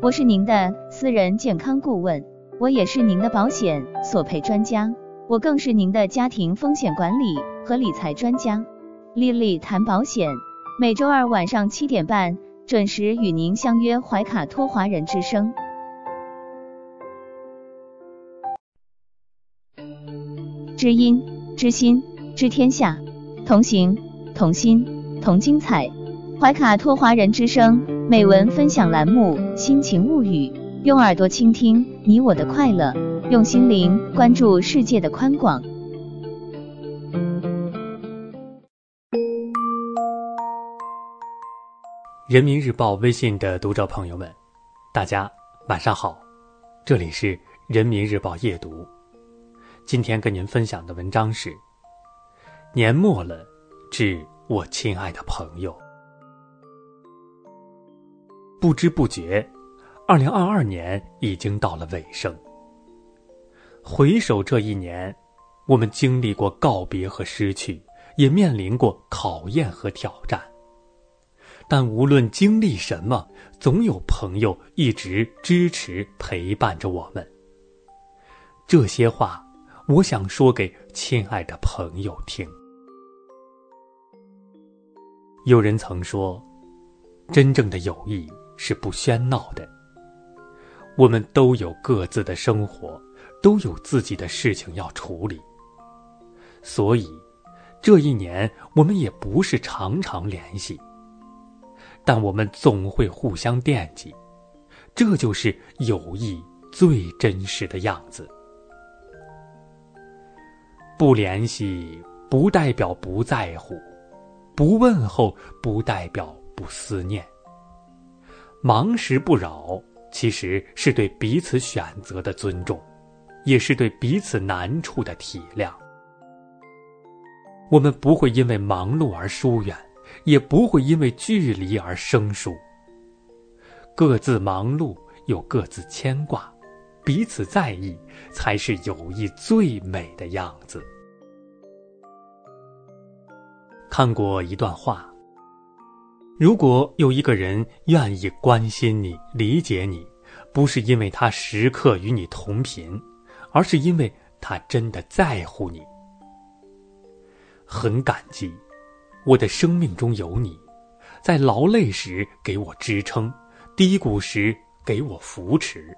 我是您的私人健康顾问，我也是您的保险索赔专家，我更是您的家庭风险管理和理财专家。丽丽谈保险，每周二晚上七点半准时与您相约怀卡托华人之声。知音知心知天下，同行同心同精彩。怀卡托华人之声美文分享栏目《心情物语》，用耳朵倾听你我的快乐，用心灵关注世界的宽广。人民日报微信的读者朋友们，大家晚上好，这里是人民日报夜读。今天跟您分享的文章是：年末了，致我亲爱的朋友。不知不觉，二零二二年已经到了尾声。回首这一年，我们经历过告别和失去，也面临过考验和挑战。但无论经历什么，总有朋友一直支持陪伴着我们。这些话，我想说给亲爱的朋友听。有人曾说，真正的友谊。是不喧闹的。我们都有各自的生活，都有自己的事情要处理，所以这一年我们也不是常常联系，但我们总会互相惦记，这就是友谊最真实的样子。不联系不代表不在乎，不问候不代表不思念。忙时不扰，其实是对彼此选择的尊重，也是对彼此难处的体谅。我们不会因为忙碌而疏远，也不会因为距离而生疏。各自忙碌，又各自牵挂，彼此在意，才是友谊最美的样子。看过一段话：如果有一个人愿意关心你、理解你，不是因为他时刻与你同频，而是因为他真的在乎你。很感激，我的生命中有你，在劳累时给我支撑，低谷时给我扶持。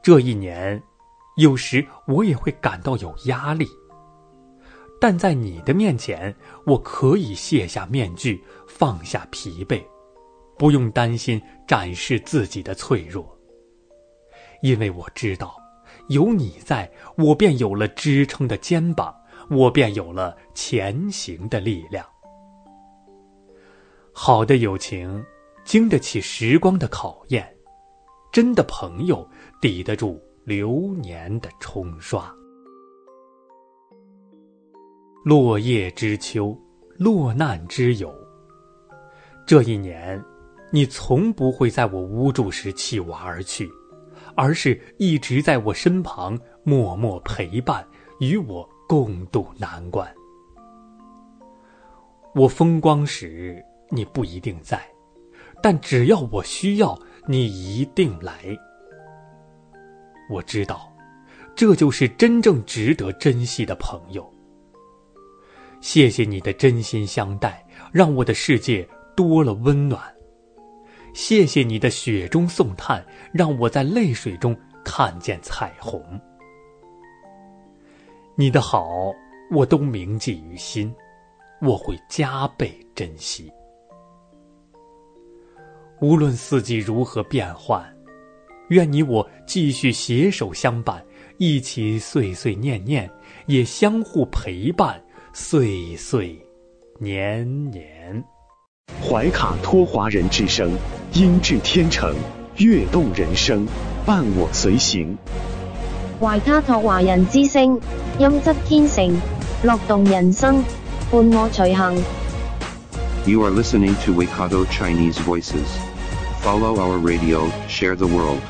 这一年，有时我也会感到有压力。但在你的面前，我可以卸下面具，放下疲惫，不用担心展示自己的脆弱。因为我知道，有你在，我便有了支撑的肩膀，我便有了前行的力量。好的友情，经得起时光的考验；真的朋友，抵得住流年的冲刷。落叶知秋，落难知友。这一年，你从不会在我无助时弃我而去，而是一直在我身旁默默陪伴，与我共度难关。我风光时，你不一定在，但只要我需要，你一定来。我知道，这就是真正值得珍惜的朋友。谢谢你的真心相待，让我的世界多了温暖。谢谢你的雪中送炭，让我在泪水中看见彩虹。你的好，我都铭记于心，我会加倍珍惜。无论四季如何变换，愿你我继续携手相伴，一起岁岁念念，也相互陪伴。岁岁年年，怀卡托华人之声，音质天成，悦动人生，伴我随行。怀卡托华人之声，音质天成，乐动人生，伴我随行。You are listening to Waikato Chinese Voices. Follow our radio, share the world.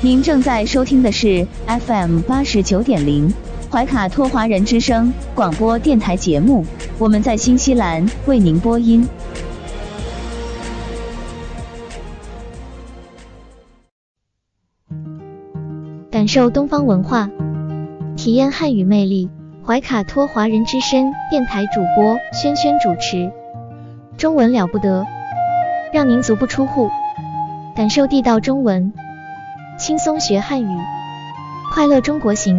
您正在收听的是 FM 八十九点零。怀卡托华人之声广播电台节目，我们在新西兰为您播音。感受东方文化，体验汉语魅力。怀卡托华人之声电台主播轩轩主持，中文了不得，让您足不出户，感受地道中文，轻松学汉语，快乐中国行。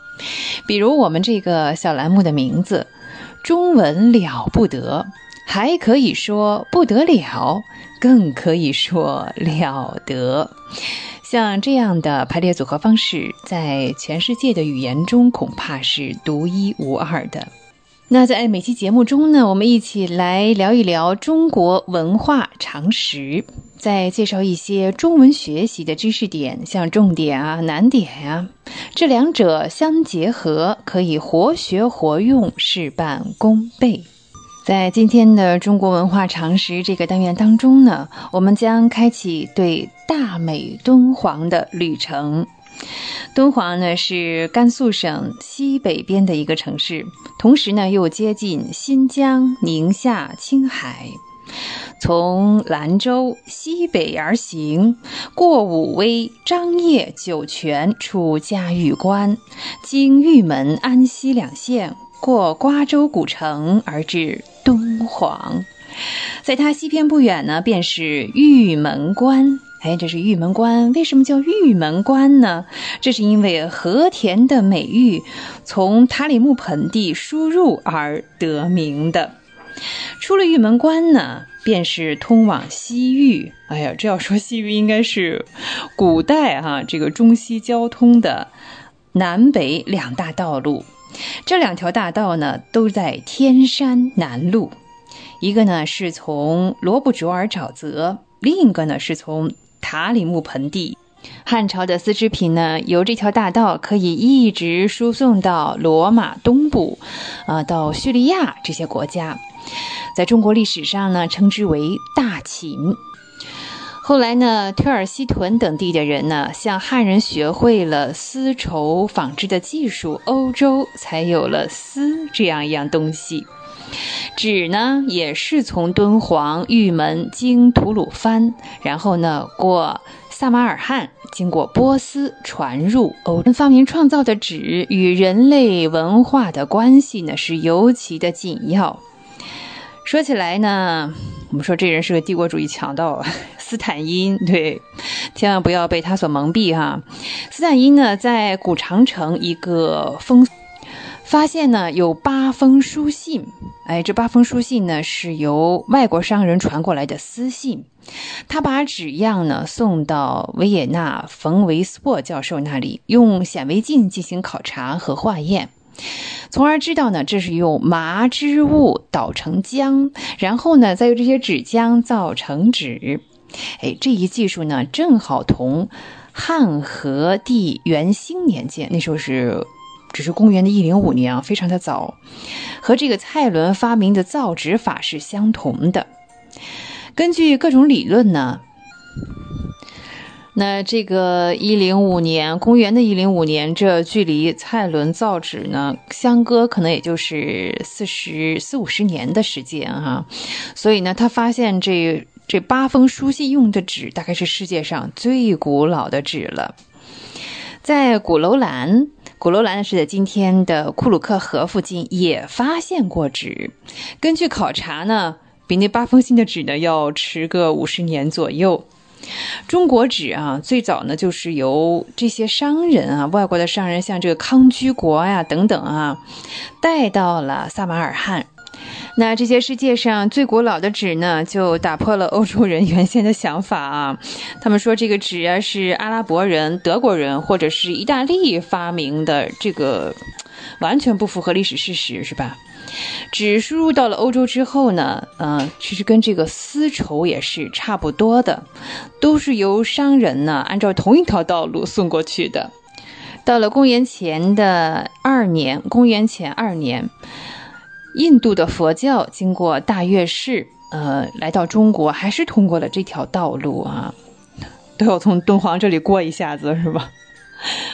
比如我们这个小栏目的名字“中文了不得”，还可以说不得了，更可以说了得。像这样的排列组合方式，在全世界的语言中恐怕是独一无二的。那在每期节目中呢，我们一起来聊一聊中国文化常识，再介绍一些中文学习的知识点，像重点啊、难点呀，这两者相结合，可以活学活用，事半功倍。在今天的中国文化常识这个单元当中呢，我们将开启对大美敦煌的旅程。敦煌呢是甘肃省西北边的一个城市，同时呢又接近新疆、宁夏、青海。从兰州西北而行，过武威、张掖、酒泉，出嘉峪关，经玉门、安西两县，过瓜州古城而至敦煌。在它西边不远呢，便是玉门关。哎，这是玉门关，为什么叫玉门关呢？这是因为和田的美玉从塔里木盆地输入而得名的。出了玉门关呢，便是通往西域。哎呀，这要说西域，应该是古代哈这个中西交通的南北两大道路。这两条大道呢，都在天山南麓。一个呢是从罗布卓尔沼泽，另一个呢是从塔里木盆地。汉朝的丝织品呢，由这条大道可以一直输送到罗马东部，啊，到叙利亚这些国家。在中国历史上呢，称之为大秦。后来呢，特尔西屯等地的人呢，向汉人学会了丝绸纺织的技术，欧洲才有了丝这样一样东西。纸呢，也是从敦煌、玉门经吐鲁番，然后呢过撒马尔罕，经过波斯传入欧。发明创造的纸与人类文化的关系呢是尤其的紧要。说起来呢，我们说这人是个帝国主义强盗，[laughs] 斯坦因。对，千万不要被他所蒙蔽哈。斯坦因呢，在古长城一个封。发现呢有八封书信，哎，这八封书信呢是由外国商人传过来的私信。他把纸样呢送到维也纳冯维斯沃教授那里，用显微镜进行考察和化验，从而知道呢这是用麻织物捣成浆，然后呢再用这些纸浆造成纸。哎，这一技术呢正好同汉和帝元兴年间，那时候是。只是公元的一零五年啊，非常的早，和这个蔡伦发明的造纸法是相同的。根据各种理论呢，那这个一零五年，公元的一零五年，这距离蔡伦造纸呢相隔可能也就是四十四五十年的时间哈。所以呢，他发现这这八封书信用的纸大概是世界上最古老的纸了，在古楼兰。古罗兰是在今天的库鲁克河附近也发现过纸，根据考察呢，比那八封信的纸呢要迟个五十年左右。中国纸啊，最早呢就是由这些商人啊，外国的商人，像这个康居国呀等等啊，带到了撒马尔罕。那这些世界上最古老的纸呢，就打破了欧洲人原先的想法啊。他们说这个纸啊是阿拉伯人、德国人或者是意大利发明的，这个完全不符合历史事实，是吧？纸输入到了欧洲之后呢，嗯，其实跟这个丝绸也是差不多的，都是由商人呢按照同一条道路送过去的。到了公元前的二年，公元前二年。印度的佛教经过大月氏，呃，来到中国，还是通过了这条道路啊，都要从敦煌这里过一下子，是吧？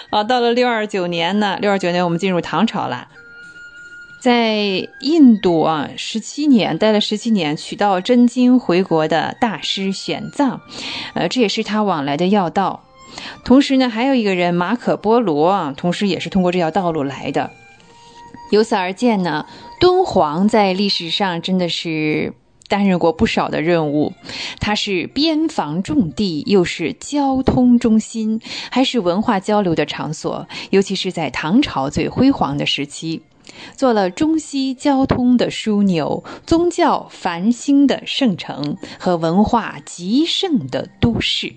啊，到了六二九年呢，六二九年我们进入唐朝了，在印度啊，十七年待了十七年，取到真经回国的大师玄奘，呃，这也是他往来的要道。同时呢，还有一个人马可波罗啊，同时也是通过这条道路来的。由此而见呢，敦煌在历史上真的是担任过不少的任务。它是边防重地，又是交通中心，还是文化交流的场所。尤其是在唐朝最辉煌的时期，做了中西交通的枢纽、宗教繁兴的圣城和文化极盛的都市。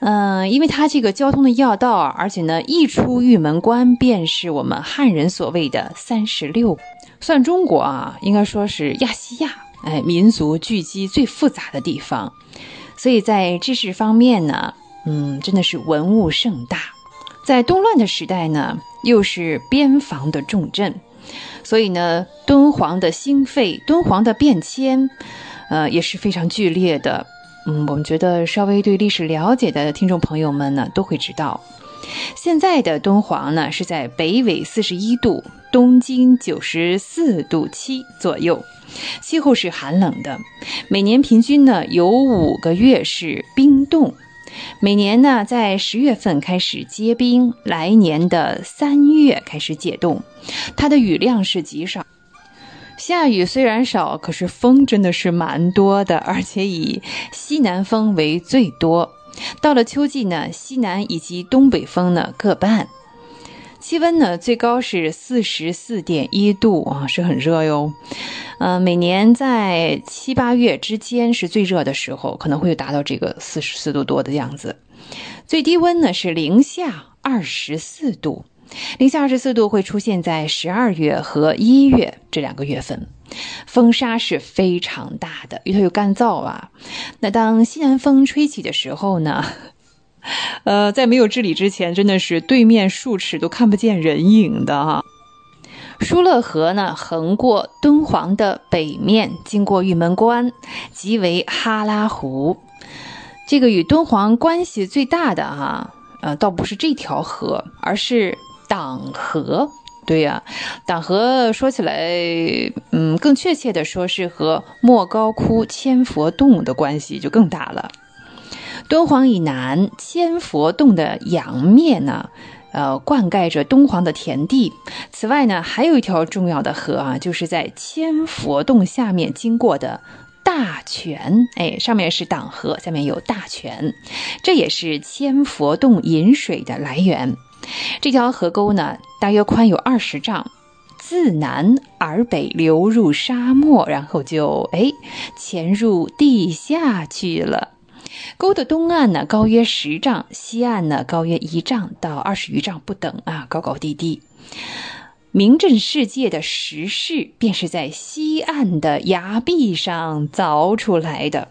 嗯，因为它这个交通的要道，而且呢，一出玉门关便是我们汉人所谓的三十六，算中国啊，应该说是亚细亚，哎，民族聚集最复杂的地方。所以在知识方面呢，嗯，真的是文物盛大。在动乱的时代呢，又是边防的重镇，所以呢，敦煌的兴废，敦煌的变迁，呃，也是非常剧烈的。嗯，我们觉得稍微对历史了解的听众朋友们呢，都会知道，现在的敦煌呢是在北纬四十一度、东经九十四度七左右，气候是寒冷的，每年平均呢有五个月是冰冻。每年呢，在十月份开始结冰，来年的三月开始解冻。它的雨量是极少，下雨虽然少，可是风真的是蛮多的，而且以西南风为最多。到了秋季呢，西南以及东北风呢各半。气温呢，最高是四十四点一度啊，是很热哟。呃，每年在七八月之间是最热的时候，可能会达到这个四十四度多的样子。最低温呢是零下二十四度，零下二十四度会出现在十二月和一月这两个月份。风沙是非常大的，因为它又干燥啊。那当西南风吹起的时候呢？[laughs] 呃，在没有治理之前，真的是对面数尺都看不见人影的哈。疏勒河呢，横过敦煌的北面，经过玉门关，即为哈拉湖。这个与敦煌关系最大的哈，呃，倒不是这条河，而是党河。对呀，党河说起来，嗯，更确切的说是和莫高窟千佛洞的关系就更大了。敦煌以南千佛洞的阳面呢，呃，灌溉着敦煌的田地。此外呢，还有一条重要的河啊，就是在千佛洞下面经过的大泉。哎，上面是党河，下面有大泉，这也是千佛洞饮水的来源。这条河沟呢，大约宽有二十丈，自南而北流入沙漠，然后就哎潜入地下去了。沟的东岸呢高约十丈，西岸呢高约一丈到二十余丈不等啊，高高低低。名震世界的石室便是在西岸的崖壁上凿出来的。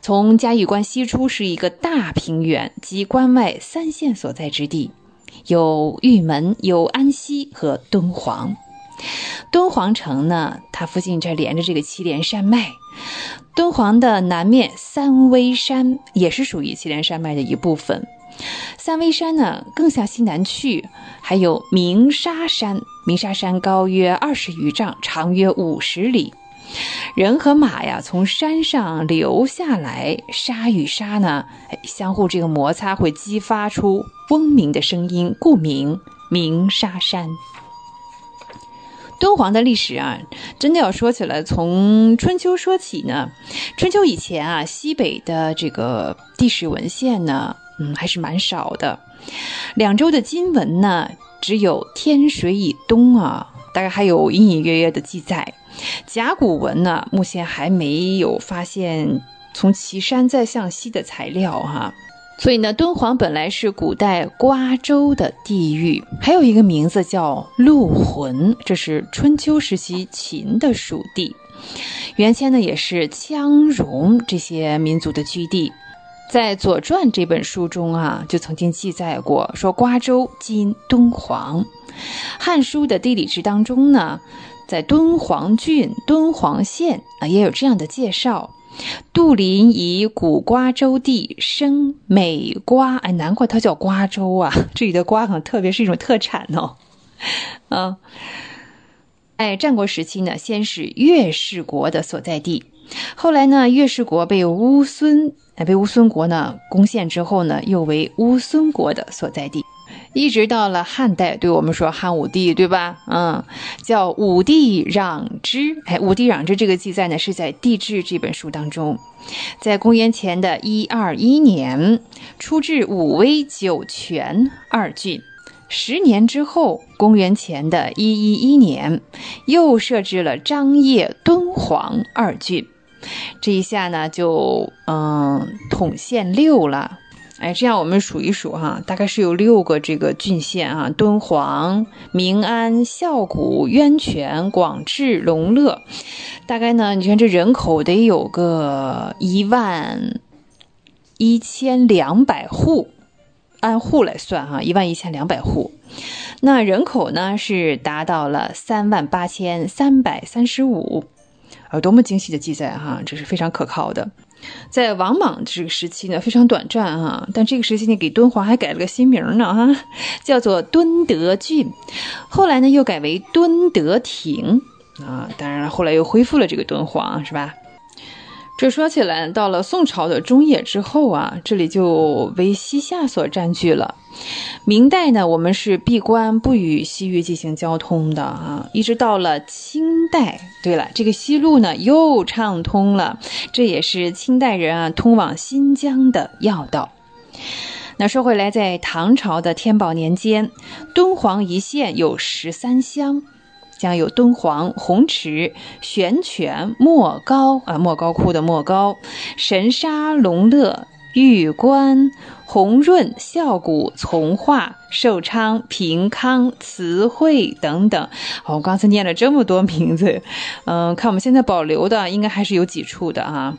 从嘉峪关西出是一个大平原，即关外三县所在之地，有玉门、有安西和敦煌。敦煌城呢，它附近这连着这个祁连山脉。敦煌的南面三危山也是属于祁连山脉的一部分。三危山呢更向西南去，还有鸣沙山。鸣沙山高约二十余丈，长约五十里。人和马呀从山上流下来，沙与沙呢相互这个摩擦，会激发出嗡鸣的声音，故名鸣沙山。敦煌的历史啊，真的要说起来，从春秋说起呢。春秋以前啊，西北的这个历史文献呢，嗯，还是蛮少的。两周的金文呢，只有天水以东啊，大概还有隐隐约约的记载。甲骨文呢，目前还没有发现从岐山再向西的材料哈。所以呢，敦煌本来是古代瓜州的地域，还有一个名字叫陆浑，这是春秋时期秦的属地。原先呢，也是羌戎这些民族的居地。在《左传》这本书中啊，就曾经记载过，说瓜州今敦煌。《汉书》的地理志当中呢，在敦煌郡敦煌县啊，也有这样的介绍。杜林以古瓜州地生美瓜，哎，难怪它叫瓜州啊！[laughs] 这里的瓜可能特别是一种特产哦。啊，哎，战国时期呢，先是越氏国的所在地，后来呢，越氏国被乌孙，哎，被乌孙国呢攻陷之后呢，又为乌孙国的所在地。一直到了汉代，对我们说汉武帝，对吧？嗯，叫武帝攘之。哎，武帝攘之这个记载呢，是在《帝志》这本书当中，在公元前的一二一年，出至武威、酒泉二郡。十年之后，公元前的一一一年，又设置了张掖、敦煌二郡。这一下呢，就嗯，统县六了。哎，这样我们数一数哈，大概是有六个这个郡县啊：敦煌、明安、孝谷、渊泉、广智、隆乐。大概呢，你看这人口得有个一万一千两百户，按户来算哈，一万一千两百户。那人口呢是达到了三万八千三百三十五。啊，多么精细的记载哈，这是非常可靠的。在王莽这个时期呢，非常短暂啊，但这个时期呢，给敦煌还改了个新名呢哈，[laughs] 叫做敦德郡，后来呢又改为敦德亭啊，当然了，后来又恢复了这个敦煌，是吧？这说起来，到了宋朝的中叶之后啊，这里就为西夏所占据了。明代呢，我们是闭关不与西域进行交通的啊，一直到了清代。对了，这个西路呢又畅通了，这也是清代人啊通往新疆的要道。那说回来，在唐朝的天宝年间，敦煌一县有十三乡。将有敦煌、红池、玄泉、莫高啊，莫高窟的莫高、神沙、龙乐、玉关、红润、孝谷、从化、寿昌、平康、慈惠等等。我刚才念了这么多名字，嗯，看我们现在保留的，应该还是有几处的啊。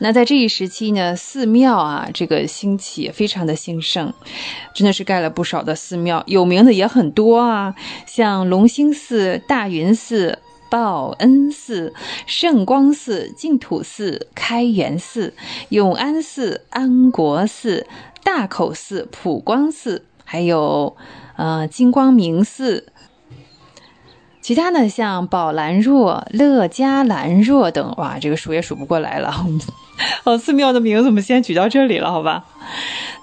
那在这一时期呢，寺庙啊，这个兴起非常的兴盛，真的是盖了不少的寺庙，有名的也很多啊，像隆兴寺、大云寺、报恩寺、圣光寺、净土寺、开元寺、永安寺、安国寺、大口寺、普光寺，还有呃金光明寺。其他呢，像宝兰若、乐嘉兰若等，哇，这个数也数不过来了。[laughs] 哦，寺庙的名字我们先举到这里了，好吧？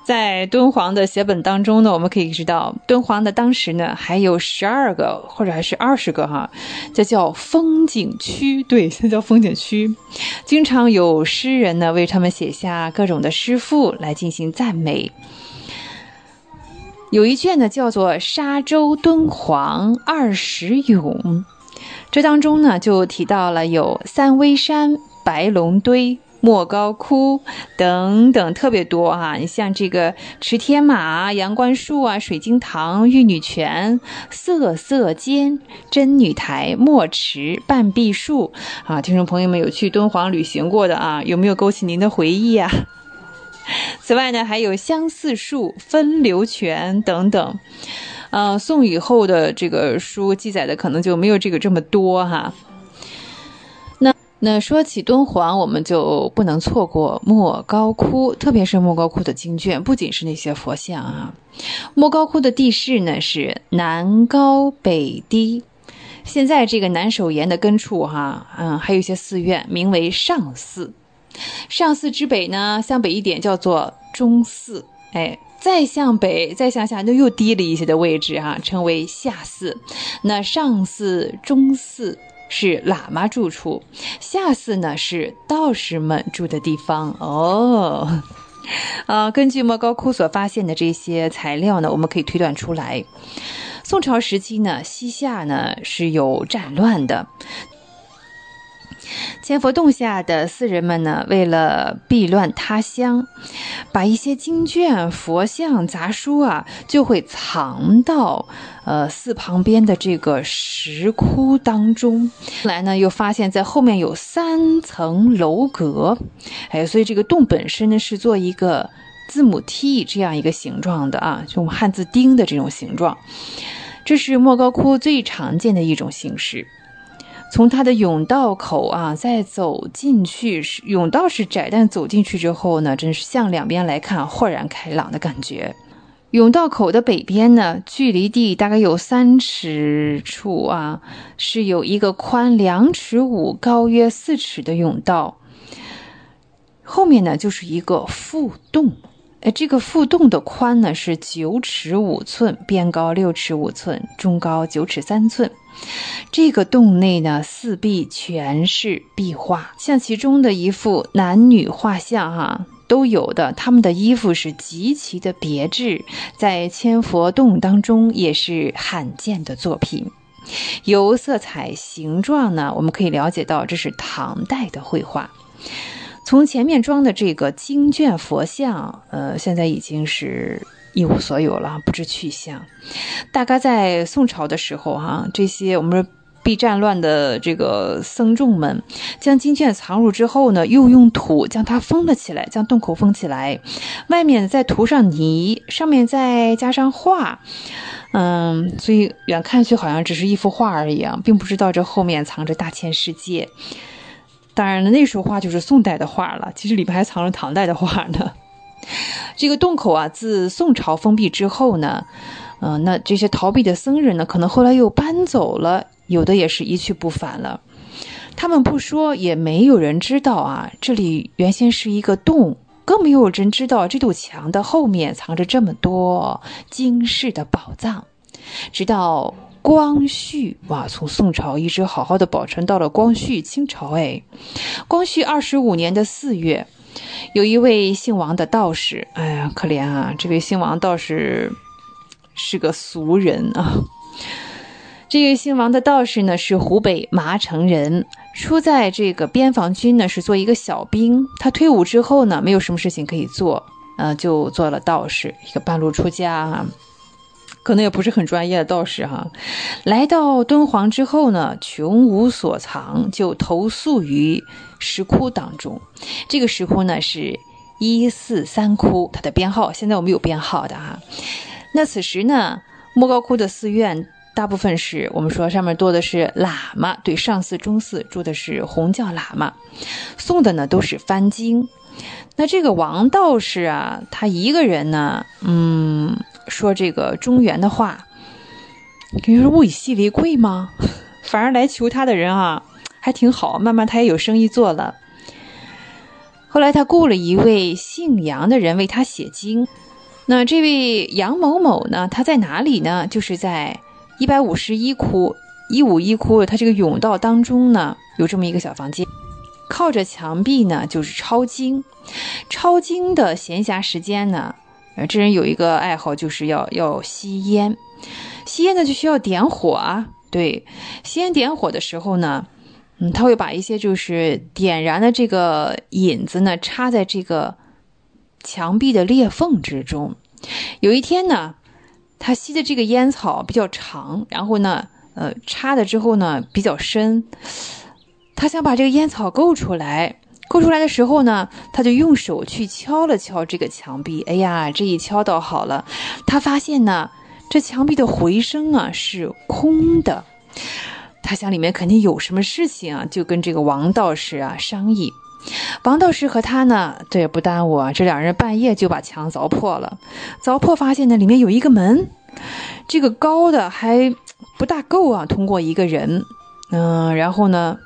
在敦煌的写本当中呢，我们可以知道，敦煌的当时呢还有十二个或者还是二十个哈，这叫风景区，对，[laughs] 这叫风景区，经常有诗人呢为他们写下各种的诗赋来进行赞美。有一卷呢，叫做《沙洲敦煌二十咏》，这当中呢就提到了有三危山、白龙堆、莫高窟等等，特别多哈。你像这个池天马、阳关树啊、水晶堂、玉女泉、色色间、真女台、墨池、半壁树啊。听众朋友们有去敦煌旅行过的啊，有没有勾起您的回忆啊？[laughs] 此外呢，还有相似树、分流泉等等。呃，宋以后的这个书记载的可能就没有这个这么多哈。那说起敦煌，我们就不能错过莫高窟，特别是莫高窟的经卷，不仅是那些佛像啊。莫高窟的地势呢是南高北低，现在这个南首岩的根处哈，嗯，还有一些寺院，名为上寺。上寺之北呢，向北一点叫做中寺，哎，再向北，再向下，就又低了一些的位置哈，称为下寺。那上寺、中寺是喇嘛住处，下寺呢是道士们住的地方哦。啊，[laughs] 根据莫高窟所发现的这些材料呢，我们可以推断出来，宋朝时期呢，西夏呢是有战乱的。千佛洞下的寺人们呢，为了避乱他乡，把一些经卷、佛像、杂书啊，就会藏到呃寺旁边的这个石窟当中。后来呢，又发现，在后面有三层楼阁，哎，所以这个洞本身呢，是做一个字母 T 这样一个形状的啊，就汉字丁的这种形状。这是莫高窟最常见的一种形式。从它的甬道口啊，再走进去，甬道是窄，但走进去之后呢，真是向两边来看，豁然开朗的感觉。甬道口的北边呢，距离地大概有三尺处啊，是有一个宽两尺五、高约四尺的甬道。后面呢，就是一个覆洞。哎，这个覆洞的宽呢是九尺五寸，边高六尺五寸，中高九尺三寸。这个洞内呢，四壁全是壁画，像其中的一幅男女画像，哈，都有的。他们的衣服是极其的别致，在千佛洞当中也是罕见的作品。由色彩、形状呢，我们可以了解到这是唐代的绘画。从前面装的这个经卷佛像，呃，现在已经是一无所有了，不知去向。大概在宋朝的时候，哈，这些我们避战乱的这个僧众们，将经卷藏入之后呢，又用土将它封了起来，将洞口封起来，外面再涂上泥，上面再加上画，嗯，所以远看去好像只是一幅画而已啊，并不知道这后面藏着大千世界。当然了，那时候画就是宋代的画了，其实里边还藏着唐代的画呢。这个洞口啊，自宋朝封闭之后呢，嗯、那这些逃避的僧人呢，可能后来又搬走了，有的也是一去不返了。他们不说，也没有人知道啊，这里原先是一个洞，更没有人知道这堵墙的后面藏着这么多惊世的宝藏。直到光绪哇，从宋朝一直好好的保存到了光绪清朝。哎，光绪二十五年的四月，有一位姓王的道士，哎呀，可怜啊！这位姓王道士是个俗人啊。[laughs] 这个姓王的道士呢，是湖北麻城人，出在这个边防军呢，是做一个小兵。他退伍之后呢，没有什么事情可以做，呃，就做了道士，一个半路出家啊。可能也不是很专业的道士哈，来到敦煌之后呢，穷无所藏，就投宿于石窟当中。这个石窟呢是一四三窟，它的编号现在我们有编号的哈。那此时呢，莫高窟的寺院大部分是我们说上面多的是喇嘛，对，上寺、中寺住的是红教喇嘛，诵的呢都是梵经。那这个王道士啊，他一个人呢，嗯。说这个中原的话，你说物以稀为贵吗？反而来求他的人啊，还挺好。慢慢他也有生意做了。后来他雇了一位姓杨的人为他写经。那这位杨某某呢，他在哪里呢？就是在一百五十一窟一五一窟，他这个甬道当中呢，有这么一个小房间，靠着墙壁呢，就是抄经。抄经的闲暇时间呢。这人有一个爱好，就是要要吸烟。吸烟呢，就需要点火啊。对，吸烟点火的时候呢，嗯，他会把一些就是点燃的这个引子呢，插在这个墙壁的裂缝之中。有一天呢，他吸的这个烟草比较长，然后呢，呃，插的之后呢比较深，他想把这个烟草够出来。抠出来的时候呢，他就用手去敲了敲这个墙壁。哎呀，这一敲倒好了，他发现呢，这墙壁的回声啊是空的。他想里面肯定有什么事情啊，就跟这个王道士啊商议。王道士和他呢，这也不耽误啊，这两人半夜就把墙凿破了。凿破发现呢，里面有一个门，这个高的还不大够啊，通过一个人。嗯，然后呢？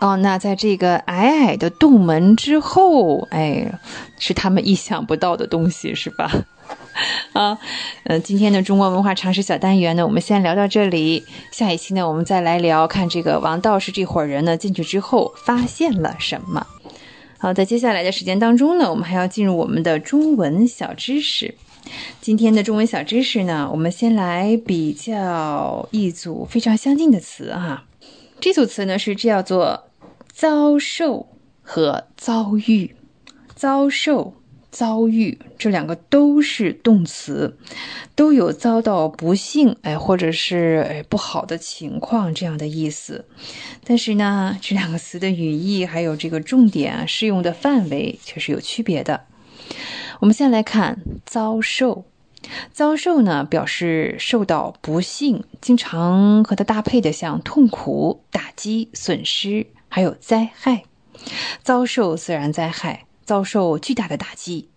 哦，那在这个矮矮的洞门之后，哎，是他们意想不到的东西，是吧？[laughs] 啊，嗯，今天的中国文化常识小单元呢，我们先聊到这里。下一期呢，我们再来聊看这个王道士这伙人呢进去之后发现了什么。好，在接下来的时间当中呢，我们还要进入我们的中文小知识。今天的中文小知识呢，我们先来比较一组非常相近的词啊。这组词呢是叫做。遭受和遭遇，遭受、遭遇这两个都是动词，都有遭到不幸哎，或者是哎不好的情况这样的意思。但是呢，这两个词的语义还有这个重点啊，适用的范围却是有区别的。我们先来看遭受，遭受呢表示受到不幸，经常和它搭配的像痛苦、打击、损失。还有灾害，遭受自然灾害，遭受巨大的打击，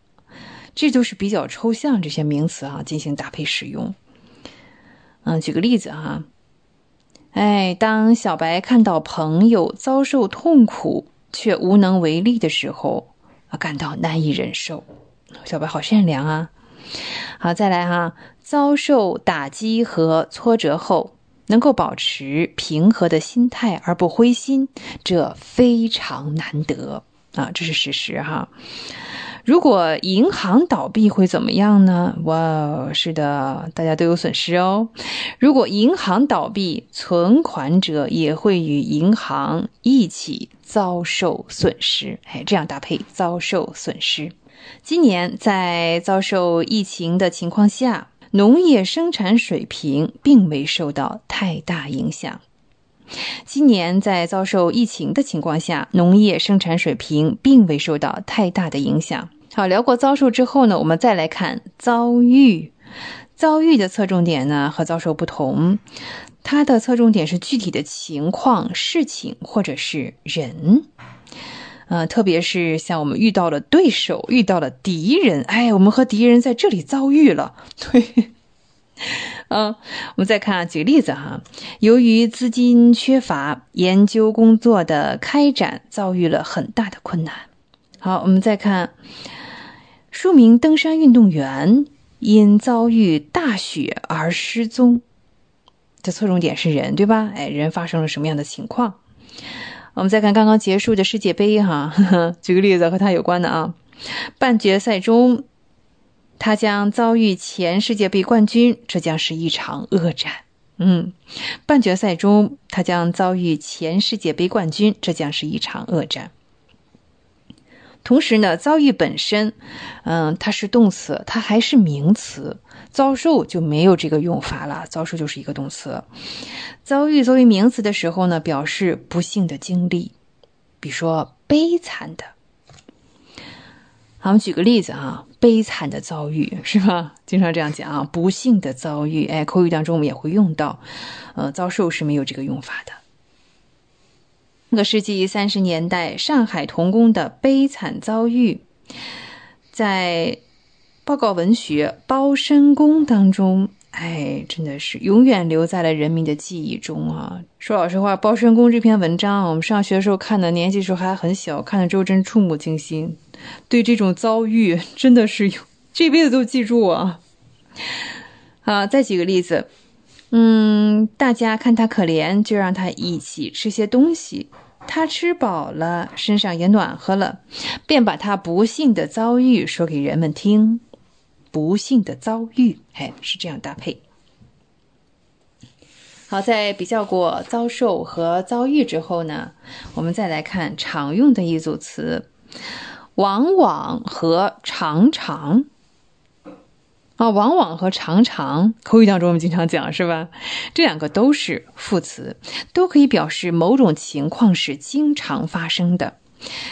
这都是比较抽象这些名词啊，进行搭配使用。嗯，举个例子哈，哎，当小白看到朋友遭受痛苦却无能为力的时候，啊，感到难以忍受。小白好善良啊。好，再来哈，遭受打击和挫折后。能够保持平和的心态而不灰心，这非常难得啊！这是事实哈。如果银行倒闭会怎么样呢？哇，是的，大家都有损失哦。如果银行倒闭，存款者也会与银行一起遭受损失。哎，这样搭配遭受损失。今年在遭受疫情的情况下。农业生产水平并未受到太大影响。今年在遭受疫情的情况下，农业生产水平并未受到太大的影响。好，聊过遭受之后呢，我们再来看遭遇。遭遇的侧重点呢和遭受不同，它的侧重点是具体的情况、事情或者是人。呃，特别是像我们遇到了对手，遇到了敌人，哎，我们和敌人在这里遭遇了，[laughs] 对。嗯，我们再看举个例子哈，由于资金缺乏，研究工作的开展遭遇了很大的困难。好，我们再看，数名登山运动员因遭遇大雪而失踪。这侧重点是人，对吧？哎，人发生了什么样的情况？我们再看刚刚结束的世界杯哈，[laughs] 举个例子和他有关的啊，半决赛中。他将遭遇前世界杯冠军，这将是一场恶战。嗯，半决赛中他将遭遇前世界杯冠军，这将是一场恶战。同时呢，遭遇本身，嗯，它是动词，它还是名词。遭受就没有这个用法了，遭受就是一个动词。遭遇作为名词的时候呢，表示不幸的经历，比如说悲惨的。好，我们举个例子啊，悲惨的遭遇是吧？经常这样讲啊，不幸的遭遇。哎，口语当中我们也会用到，呃，遭受是没有这个用法的。那个世纪三十年代，上海童工的悲惨遭遇，在报告文学《包身工》当中。哎，真的是永远留在了人民的记忆中啊！说老实话，《包身工》这篇文章，我们上学的时候看的，年纪时候还很小，看了之后真触目惊心。对这种遭遇，真的是有这辈子都记住啊！好，再举个例子，嗯，大家看他可怜，就让他一起吃些东西。他吃饱了，身上也暖和了，便把他不幸的遭遇说给人们听。不幸的遭遇，哎，是这样搭配。好，在比较过遭受和遭遇之后呢，我们再来看常用的一组词，往往和常常。啊，往往和常常，口语当中我们经常讲，是吧？这两个都是副词，都可以表示某种情况是经常发生的。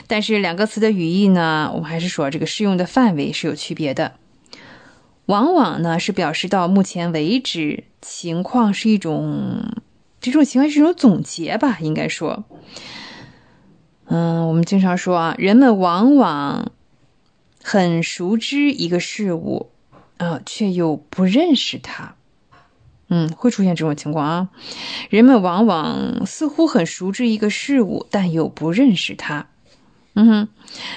但是两个词的语义呢，我们还是说这个适用的范围是有区别的。往往呢是表示到目前为止情况是一种，这种情况是一种总结吧，应该说，嗯，我们经常说啊，人们往往很熟知一个事物啊，却又不认识它，嗯，会出现这种情况啊，人们往往似乎很熟知一个事物，但又不认识它。嗯哼，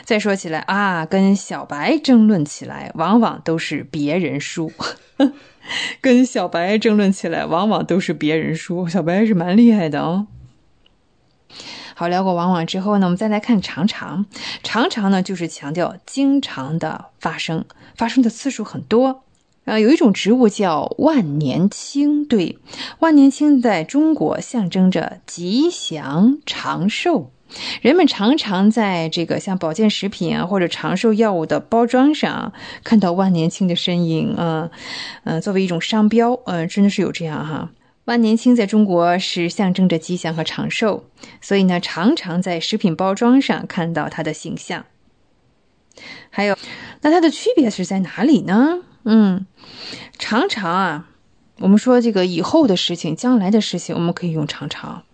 再说起来啊，跟小白争论起来，往往都是别人输。[laughs] 跟小白争论起来，往往都是别人输。小白还是蛮厉害的哦。好，聊过往往之后呢，我们再来看常常。常常呢，就是强调经常的发生，发生的次数很多。啊，有一种植物叫万年青，对，万年青在中国象征着吉祥长寿。人们常常在这个像保健食品啊或者长寿药物的包装上看到万年青的身影啊，嗯，作为一种商标，嗯，真的是有这样哈。万年青在中国是象征着吉祥和长寿，所以呢，常常在食品包装上看到它的形象。还有，那它的区别是在哪里呢？嗯，常常啊，我们说这个以后的事情、将来的事情，我们可以用常常。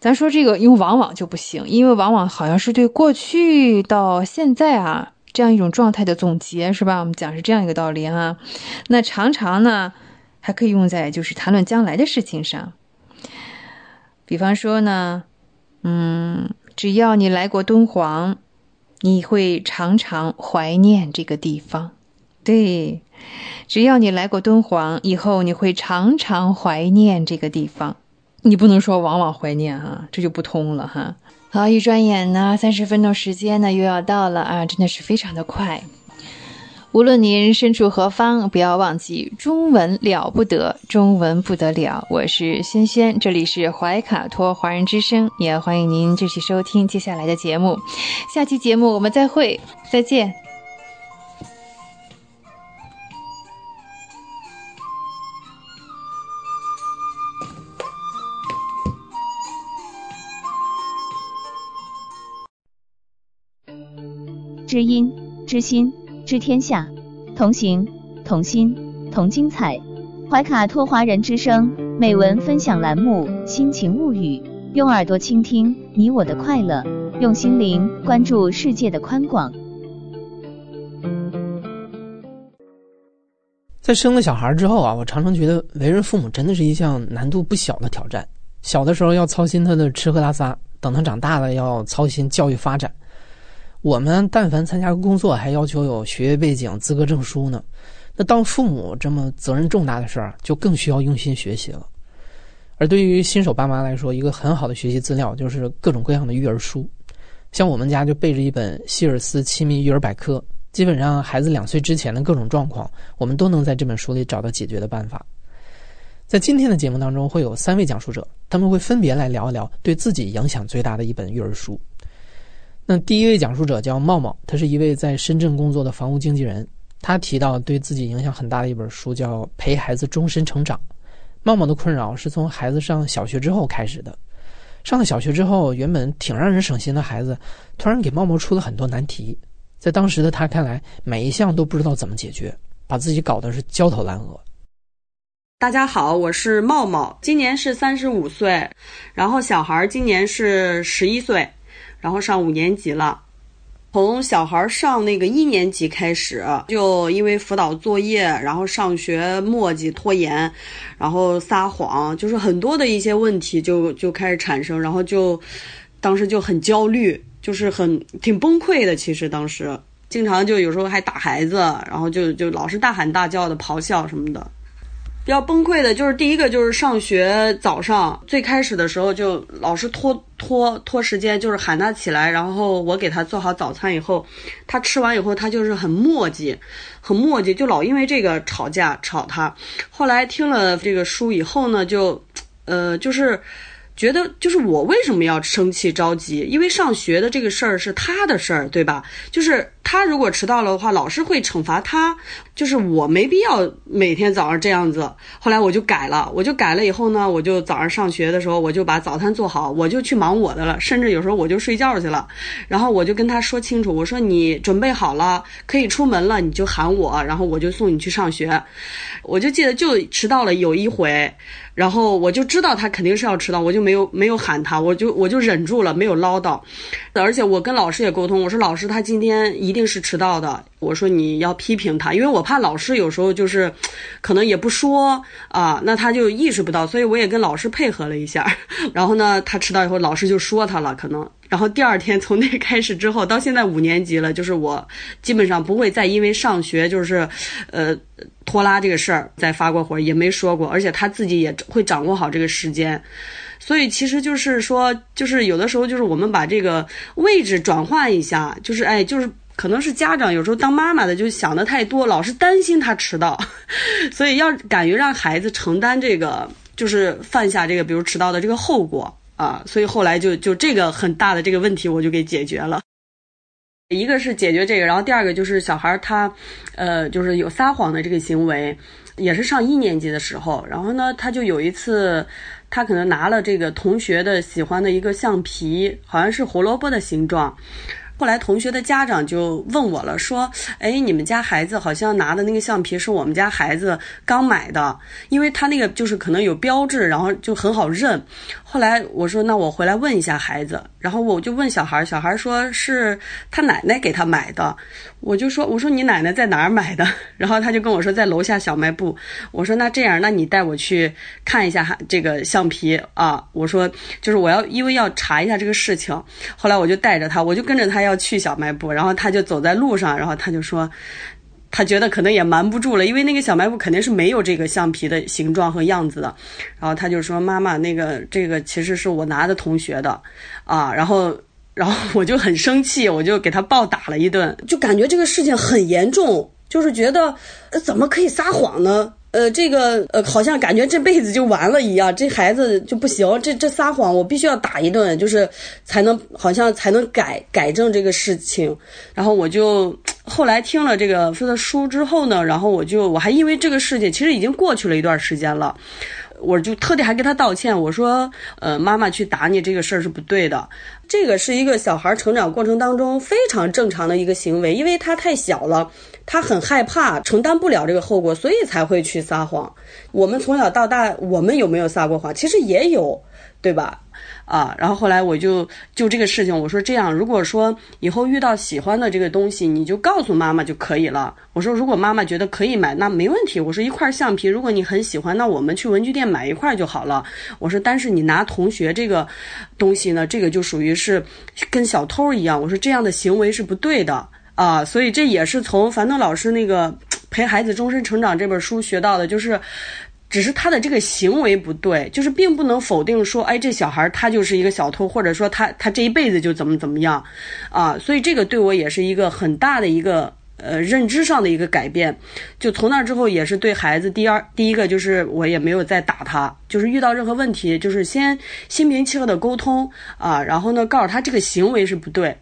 咱说这个用往往就不行，因为往往好像是对过去到现在啊这样一种状态的总结，是吧？我们讲是这样一个道理哈。那常常呢，还可以用在就是谈论将来的事情上。比方说呢，嗯，只要你来过敦煌，你会常常怀念这个地方。对，只要你来过敦煌，以后你会常常怀念这个地方。你不能说往往怀念哈，这就不通了哈。好，一转眼呢，三十分钟时间呢又要到了啊，真的是非常的快。无论您身处何方，不要忘记中文了不得，中文不得了。我是轩轩，这里是怀卡托华人之声，也欢迎您继续收听接下来的节目。下期节目我们再会，再见。知音知心知天下，同行同心同精彩。怀卡托华人之声美文分享栏目《心情物语》，用耳朵倾听你我的快乐。用心灵关注世界的宽广。在生了小孩之后啊，我常常觉得为人父母真的是一项难度不小的挑战。小的时候要操心他的吃喝拉撒，等他长大了要操心教育发展。我们但凡参加工作，还要求有学业背景、资格证书呢。那当父母这么责任重大的事儿，就更需要用心学习了。而对于新手爸妈来说，一个很好的学习资料就是各种各样的育儿书。像我们家就备着一本希尔斯亲密育儿百科。基本上，孩子两岁之前的各种状况，我们都能在这本书里找到解决的办法。在今天的节目当中，会有三位讲述者，他们会分别来聊一聊对自己影响最大的一本育儿书。那第一位讲述者叫茂茂，他是一位在深圳工作的房屋经纪人。他提到对自己影响很大的一本书叫《陪孩子终身成长》。茂茂的困扰是从孩子上小学之后开始的。上了小学之后，原本挺让人省心的孩子，突然给茂茂出了很多难题。在当时的他看来，每一项都不知道怎么解决，把自己搞得是焦头烂额。大家好，我是茂茂，今年是三十五岁，然后小孩今年是十一岁，然后上五年级了。从小孩上那个一年级开始，就因为辅导作业，然后上学磨叽拖延，然后撒谎，就是很多的一些问题就就开始产生，然后就当时就很焦虑。就是很挺崩溃的，其实当时经常就有时候还打孩子，然后就就老是大喊大叫的咆哮什么的。比较崩溃的就是第一个就是上学早上最开始的时候就老是拖拖拖时间，就是喊他起来，然后我给他做好早餐以后，他吃完以后他就是很磨叽，很磨叽，就老因为这个吵架吵他。后来听了这个书以后呢，就呃就是。觉得就是我为什么要生气着急？因为上学的这个事儿是他的事儿，对吧？就是他如果迟到了的话，老师会惩罚他。就是我没必要每天早上这样子。后来我就改了，我就改了以后呢，我就早上上学的时候，我就把早餐做好，我就去忙我的了。甚至有时候我就睡觉去了。然后我就跟他说清楚，我说你准备好了可以出门了，你就喊我，然后我就送你去上学。我就记得就迟到了有一回。然后我就知道他肯定是要迟到，我就没有没有喊他，我就我就忍住了，没有唠叨。而且我跟老师也沟通，我说老师他今天一定是迟到的。我说你要批评他，因为我怕老师有时候就是，可能也不说啊，那他就意识不到，所以我也跟老师配合了一下。[laughs] 然后呢，他迟到以后，老师就说他了，可能。然后第二天从那开始之后，到现在五年级了，就是我基本上不会再因为上学就是，呃，拖拉这个事儿再发过火，也没说过，而且他自己也会掌握好这个时间，所以其实就是说，就是有的时候就是我们把这个位置转换一下，就是哎，就是可能是家长有时候当妈妈的就想的太多，老是担心他迟到，[laughs] 所以要敢于让孩子承担这个，就是犯下这个比如迟到的这个后果。啊，所以后来就就这个很大的这个问题，我就给解决了。一个是解决这个，然后第二个就是小孩他，呃，就是有撒谎的这个行为，也是上一年级的时候，然后呢，他就有一次，他可能拿了这个同学的喜欢的一个橡皮，好像是胡萝卜的形状。后来同学的家长就问我了，说：“哎，你们家孩子好像拿的那个橡皮是我们家孩子刚买的，因为他那个就是可能有标志，然后就很好认。”后来我说：“那我回来问一下孩子。”然后我就问小孩，小孩说是他奶奶给他买的。我就说：“我说你奶奶在哪儿买的？” [laughs] 然后他就跟我说在楼下小卖部。我说：“那这样，那你带我去看一下这个橡皮啊。”我说：“就是我要因为要查一下这个事情。”后来我就带着他，我就跟着他要去小卖部。然后他就走在路上，然后他就说。他觉得可能也瞒不住了，因为那个小卖部肯定是没有这个橡皮的形状和样子的。然后他就说：“妈妈，那个这个其实是我拿的同学的，啊。”然后，然后 [laughs] 我就很生气，我就给他暴打了一顿，就感觉这个事情很严重，就是觉得呃怎么可以撒谎呢？呃，这个呃，好像感觉这辈子就完了一样，这孩子就不行，这这撒谎我必须要打一顿，就是才能好像才能改改正这个事情。然后我就后来听了这个说的书之后呢，然后我就我还因为这个事情，其实已经过去了一段时间了。我就特地还跟他道歉，我说，呃，妈妈去打你这个事儿是不对的，这个是一个小孩成长过程当中非常正常的一个行为，因为他太小了，他很害怕承担不了这个后果，所以才会去撒谎。我们从小到大，我们有没有撒过谎？其实也有，对吧？啊。然后后来我就就这个事情，我说这样，如果说以后遇到喜欢的这个东西，你就告诉妈妈就可以了。我说如果妈妈觉得可以买，那没问题。我说一块橡皮，如果你很喜欢，那我们去文具店买一块就好了。我说但是你拿同学这个东西呢，这个就属于是跟小偷一样。我说这样的行为是不对的啊。所以这也是从樊登老师那个。陪孩子终身成长这本书学到的就是，只是他的这个行为不对，就是并不能否定说，哎，这小孩他就是一个小偷，或者说他他这一辈子就怎么怎么样，啊，所以这个对我也是一个很大的一个呃认知上的一个改变。就从那之后，也是对孩子第二第一个就是我也没有再打他，就是遇到任何问题，就是先心平气和的沟通啊，然后呢告诉他这个行为是不对。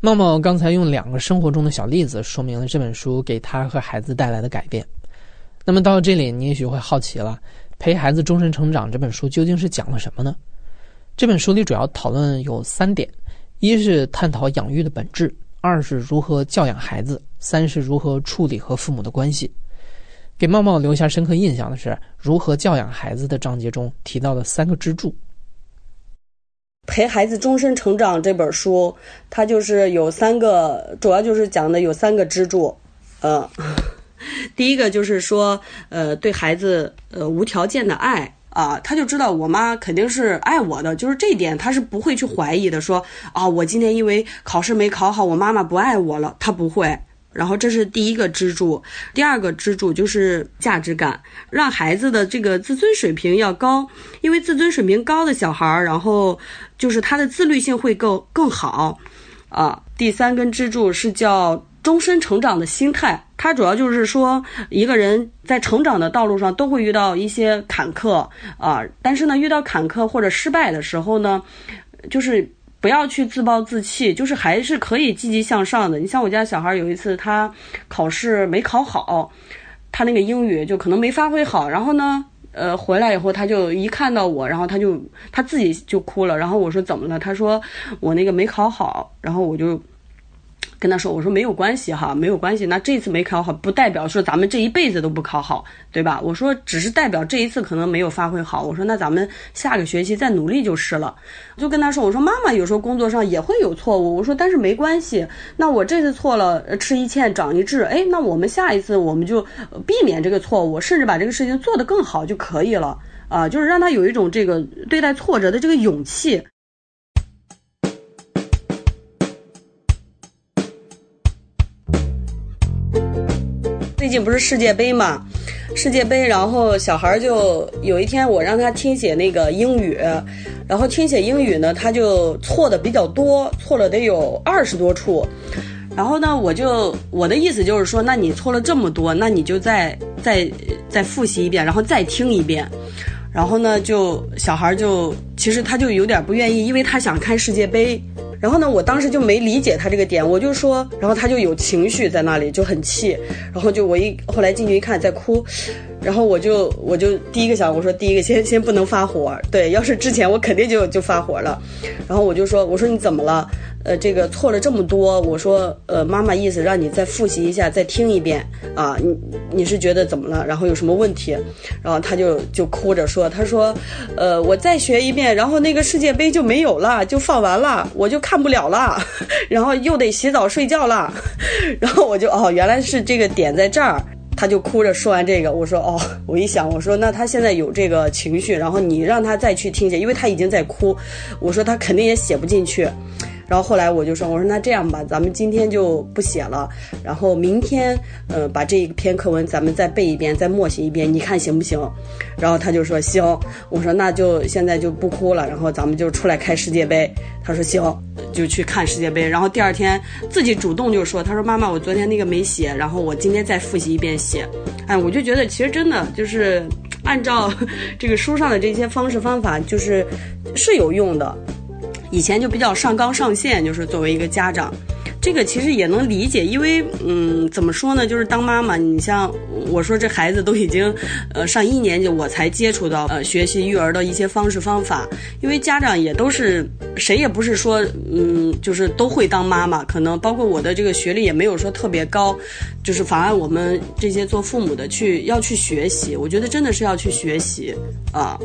茂茂刚才用两个生活中的小例子说明了这本书给他和孩子带来的改变。那么到这里，你也许会好奇了：《陪孩子终身成长》这本书究竟是讲了什么呢？这本书里主要讨论有三点：一是探讨养育的本质；二是如何教养孩子；三是如何处理和父母的关系。给茂茂留下深刻印象的是如何教养孩子的章节中提到的三个支柱。陪孩子终身成长这本书，它就是有三个，主要就是讲的有三个支柱，呃，第一个就是说，呃，对孩子呃无条件的爱啊，他就知道我妈肯定是爱我的，就是这一点他是不会去怀疑的，说啊，我今天因为考试没考好，我妈妈不爱我了，他不会。然后这是第一个支柱，第二个支柱就是价值感，让孩子的这个自尊水平要高，因为自尊水平高的小孩儿，然后就是他的自律性会更更好，啊，第三根支柱是叫终身成长的心态，它主要就是说一个人在成长的道路上都会遇到一些坎坷啊，但是呢，遇到坎坷或者失败的时候呢，就是。不要去自暴自弃，就是还是可以积极向上的。你像我家小孩有一次，他考试没考好，他那个英语就可能没发挥好。然后呢，呃，回来以后他就一看到我，然后他就他自己就哭了。然后我说怎么了？他说我那个没考好。然后我就。跟他说：“我说没有关系哈，没有关系。那这次没考好，不代表说咱们这一辈子都不考好，对吧？我说只是代表这一次可能没有发挥好。我说那咱们下个学期再努力就是了。就跟他说：我说妈妈有时候工作上也会有错误。我说但是没关系。那我这次错了，吃一堑长一智。哎，那我们下一次我们就避免这个错误，甚至把这个事情做得更好就可以了啊！就是让他有一种这个对待挫折的这个勇气。”近不是世界杯嘛，世界杯，然后小孩就有一天我让他听写那个英语，然后听写英语呢，他就错的比较多，错了得有二十多处，然后呢，我就我的意思就是说，那你错了这么多，那你就再再再复习一遍，然后再听一遍，然后呢，就小孩就其实他就有点不愿意，因为他想看世界杯。然后呢，我当时就没理解他这个点，我就说，然后他就有情绪在那里，就很气，[laughs] 然后就我一后来进去一看，在哭，然后我就我就第一个想，我说第一个先先不能发火，对，要是之前我肯定就就发火了，然后我就说，我说你怎么了？呃，这个错了这么多，我说，呃，妈妈意思让你再复习一下，再听一遍啊，你你是觉得怎么了？然后有什么问题？然后他就就哭着说，他说，呃，我再学一遍，然后那个世界杯就没有了，就放完了，我就看不了了，[laughs] 然后又得洗澡睡觉了，[laughs] 然后我就哦，原来是这个点在这儿，他就哭着说完这个，我说哦，我一想，我说那他现在有这个情绪，然后你让他再去听写，因为他已经在哭，我说他肯定也写不进去。然后后来我就说，我说那这样吧，咱们今天就不写了，然后明天，呃，把这一篇课文咱们再背一遍，再默写一遍，你看行不行？然后他就说行。我说那就现在就不哭了，然后咱们就出来开世界杯。他说行，就去看世界杯。然后第二天自己主动就说，他说妈妈，我昨天那个没写，然后我今天再复习一遍写。哎，我就觉得其实真的就是按照这个书上的这些方式方法，就是是有用的。以前就比较上纲上线，就是作为一个家长，这个其实也能理解，因为嗯，怎么说呢，就是当妈妈，你像我说这孩子都已经呃上一年级，我才接触到呃学习育儿的一些方式方法，因为家长也都是谁也不是说嗯就是都会当妈妈，可能包括我的这个学历也没有说特别高，就是妨碍我们这些做父母的去要去学习，我觉得真的是要去学习啊。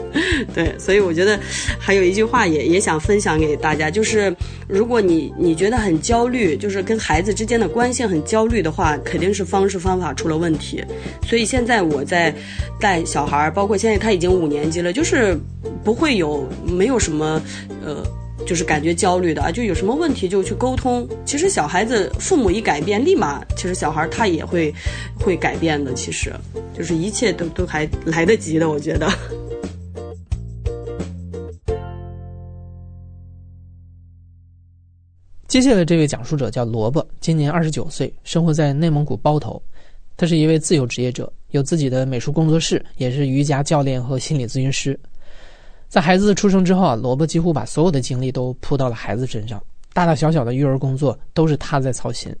[laughs] 对，所以我觉得还有一句话也也想分享给大家，就是如果你你觉得很焦虑，就是跟孩子之间的关系很焦虑的话，肯定是方式方法出了问题。所以现在我在带小孩，包括现在他已经五年级了，就是不会有没有什么呃。就是感觉焦虑的啊，就有什么问题就去沟通。其实小孩子父母一改变，立马其实小孩他也会会改变的。其实就是一切都都还来得及的，我觉得。接下来这位讲述者叫萝卜，今年二十九岁，生活在内蒙古包头。他是一位自由职业者，有自己的美术工作室，也是瑜伽教练和心理咨询师。在孩子出生之后啊，萝卜几乎把所有的精力都扑到了孩子身上，大大小小的育儿工作都是他在操心。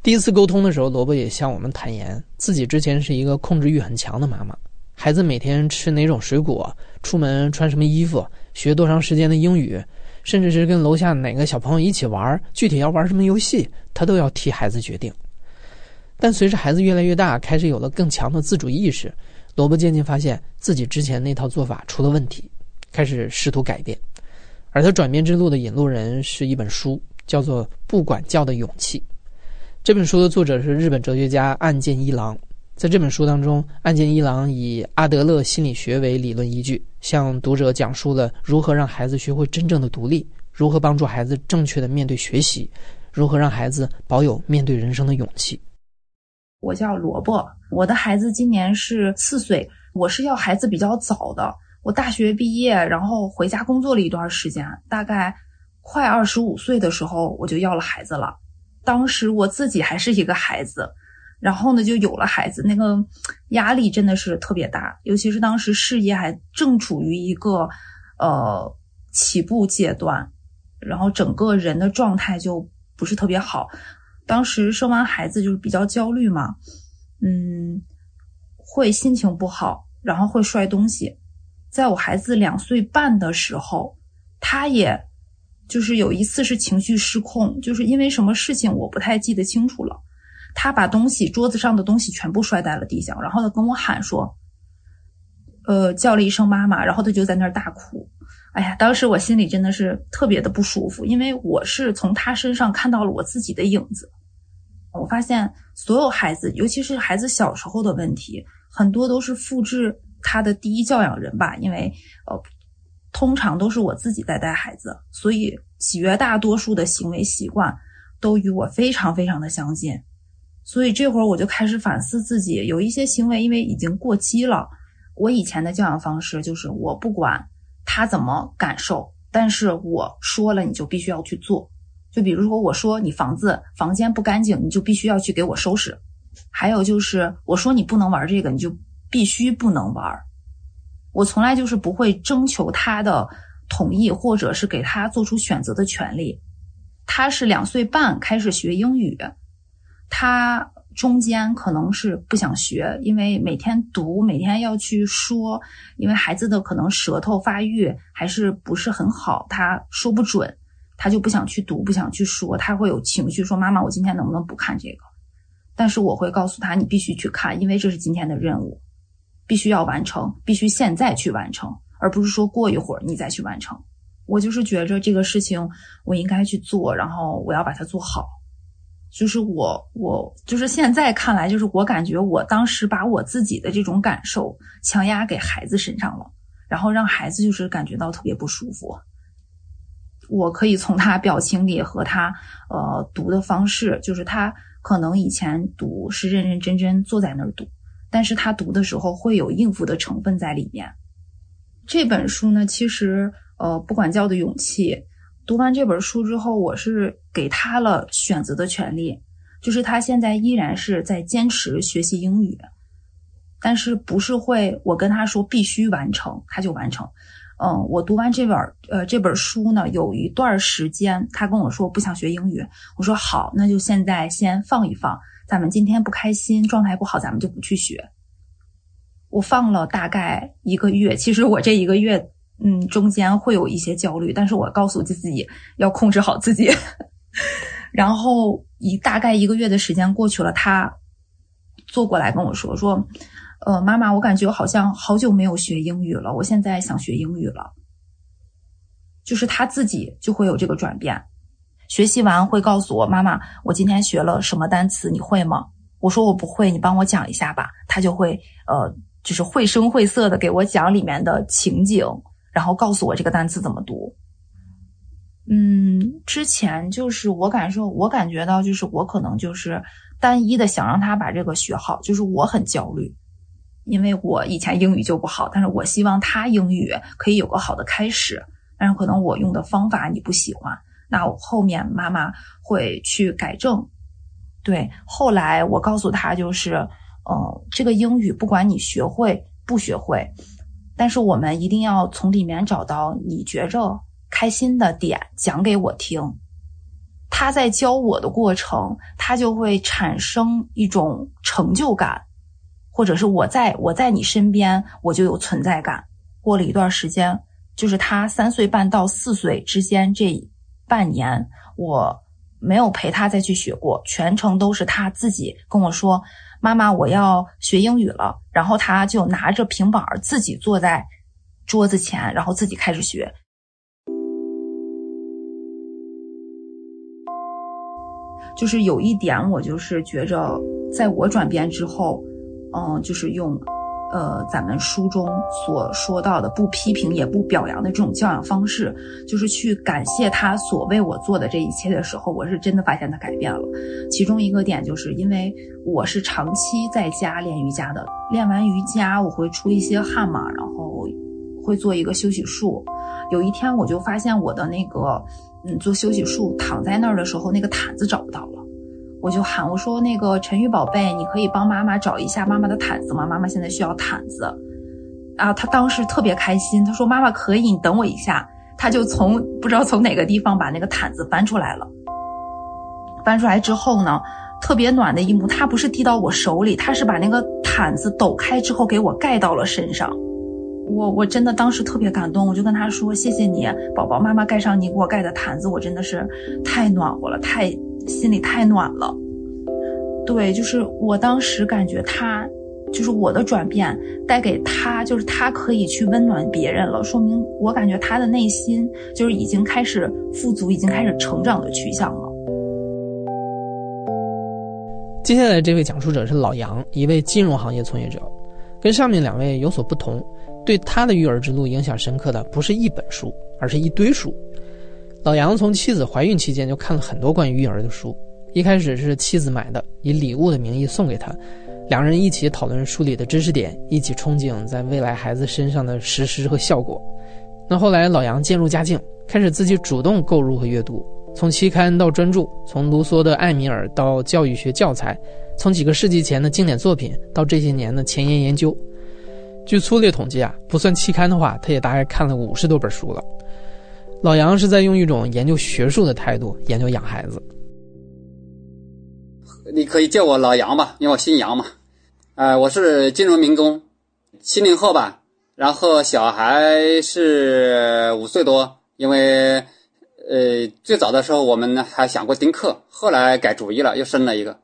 第一次沟通的时候，萝卜也向我们坦言，自己之前是一个控制欲很强的妈妈。孩子每天吃哪种水果，出门穿什么衣服，学多长时间的英语，甚至是跟楼下哪个小朋友一起玩，具体要玩什么游戏，他都要替孩子决定。但随着孩子越来越大，开始有了更强的自主意识。萝卜渐渐发现自己之前那套做法出了问题，开始试图改变。而他转变之路的引路人是一本书，叫做《不管教的勇气》。这本书的作者是日本哲学家岸见一郎。在这本书当中，岸见一郎以阿德勒心理学为理论依据，向读者讲述了如何让孩子学会真正的独立，如何帮助孩子正确的面对学习，如何让孩子保有面对人生的勇气。我叫萝卜，我的孩子今年是四岁。我是要孩子比较早的，我大学毕业，然后回家工作了一段时间，大概快二十五岁的时候我就要了孩子了。当时我自己还是一个孩子，然后呢就有了孩子，那个压力真的是特别大，尤其是当时事业还正处于一个呃起步阶段，然后整个人的状态就不是特别好。当时生完孩子就是比较焦虑嘛，嗯，会心情不好，然后会摔东西。在我孩子两岁半的时候，他也就是有一次是情绪失控，就是因为什么事情我不太记得清楚了。他把东西桌子上的东西全部摔在了地上，然后他跟我喊说：“呃，叫了一声妈妈。”然后他就在那儿大哭。哎呀，当时我心里真的是特别的不舒服，因为我是从他身上看到了我自己的影子。我发现所有孩子，尤其是孩子小时候的问题，很多都是复制他的第一教养人吧。因为呃，通常都是我自己在带孩子，所以绝大多数的行为习惯都与我非常非常的相近。所以这会儿我就开始反思自己，有一些行为因为已经过期了。我以前的教养方式就是我不管。他怎么感受？但是我说了，你就必须要去做。就比如说，我说你房子房间不干净，你就必须要去给我收拾。还有就是，我说你不能玩这个，你就必须不能玩。我从来就是不会征求他的同意，或者是给他做出选择的权利。他是两岁半开始学英语，他。中间可能是不想学，因为每天读，每天要去说，因为孩子的可能舌头发育还是不是很好，他说不准，他就不想去读，不想去说，他会有情绪，说妈妈，我今天能不能不看这个？但是我会告诉他，你必须去看，因为这是今天的任务，必须要完成，必须现在去完成，而不是说过一会儿你再去完成。我就是觉着这个事情我应该去做，然后我要把它做好。就是我，我就是现在看来，就是我感觉我当时把我自己的这种感受强压给孩子身上了，然后让孩子就是感觉到特别不舒服。我可以从他表情里和他呃读的方式，就是他可能以前读是认认真真坐在那儿读，但是他读的时候会有应付的成分在里面。这本书呢，其实呃，不管教的勇气。读完这本书之后，我是给他了选择的权利，就是他现在依然是在坚持学习英语，但是不是会我跟他说必须完成，他就完成。嗯，我读完这本呃这本书呢，有一段时间他跟我说不想学英语，我说好，那就现在先放一放，咱们今天不开心，状态不好，咱们就不去学。我放了大概一个月，其实我这一个月。嗯，中间会有一些焦虑，但是我告诉自己要控制好自己。[laughs] 然后一大概一个月的时间过去了，他坐过来跟我说说，呃，妈妈，我感觉好像好久没有学英语了，我现在想学英语了。就是他自己就会有这个转变，学习完会告诉我妈妈，我今天学了什么单词，你会吗？我说我不会，你帮我讲一下吧。他就会呃，就是绘声绘色的给我讲里面的情景，然后告诉我这个单词怎么读。嗯，之前就是我感受，我感觉到就是我可能就是单一的想让他把这个学好，就是我很焦虑，因为我以前英语就不好，但是我希望他英语可以有个好的开始，但是可能我用的方法你不喜欢，那我后面妈妈会去改正。对，后来我告诉他就是，呃，这个英语不管你学会不学会，但是我们一定要从里面找到你觉着。开心的点讲给我听，他在教我的过程，他就会产生一种成就感，或者是我在我在你身边，我就有存在感。过了一段时间，就是他三岁半到四岁之间这半年，我没有陪他再去学过，全程都是他自己跟我说：“妈妈，我要学英语了。”然后他就拿着平板自己坐在桌子前，然后自己开始学。就是有一点，我就是觉着，在我转变之后，嗯，就是用，呃，咱们书中所说到的不批评也不表扬的这种教养方式，就是去感谢他所为我做的这一切的时候，我是真的发现他改变了。其中一个点就是因为我是长期在家练瑜伽的，练完瑜伽我会出一些汗嘛，然后会做一个休息术。有一天我就发现我的那个。嗯，做休息术躺在那儿的时候，那个毯子找不到了，我就喊我说：“那个陈玉宝贝，你可以帮妈妈找一下妈妈的毯子吗？妈妈现在需要毯子。”啊，他当时特别开心，他说：“妈妈可以，你等我一下。”他就从不知道从哪个地方把那个毯子翻出来了。翻出来之后呢，特别暖的一幕，他不是递到我手里，他是把那个毯子抖开之后给我盖到了身上。我我真的当时特别感动，我就跟他说：“谢谢你，宝宝，妈妈盖上你给我盖的毯子，我真的是太暖和了，太心里太暖了。”对，就是我当时感觉他，就是我的转变带给他，就是他可以去温暖别人了，说明我感觉他的内心就是已经开始富足，已经开始成长的趋向了。接下来这位讲述者是老杨，一位金融行业从业者，跟上面两位有所不同。对他的育儿之路影响深刻的不是一本书，而是一堆书。老杨从妻子怀孕期间就看了很多关于育儿的书，一开始是妻子买的，以礼物的名义送给他，两人一起讨论书里的知识点，一起憧憬在未来孩子身上的实施和效果。那后来老杨渐入佳境，开始自己主动购入和阅读，从期刊到专著，从卢梭的《艾米尔》到教育学教材，从几个世纪前的经典作品到这些年的前沿研究。据粗略统计啊，不算期刊的话，他也大概看了五十多本书了。老杨是在用一种研究学术的态度研究养孩子。你可以叫我老杨吧，因为我姓杨嘛。呃，我是金融民工，七零后吧。然后小孩是五岁多，因为呃最早的时候我们还想过丁克，后来改主意了，又生了一个。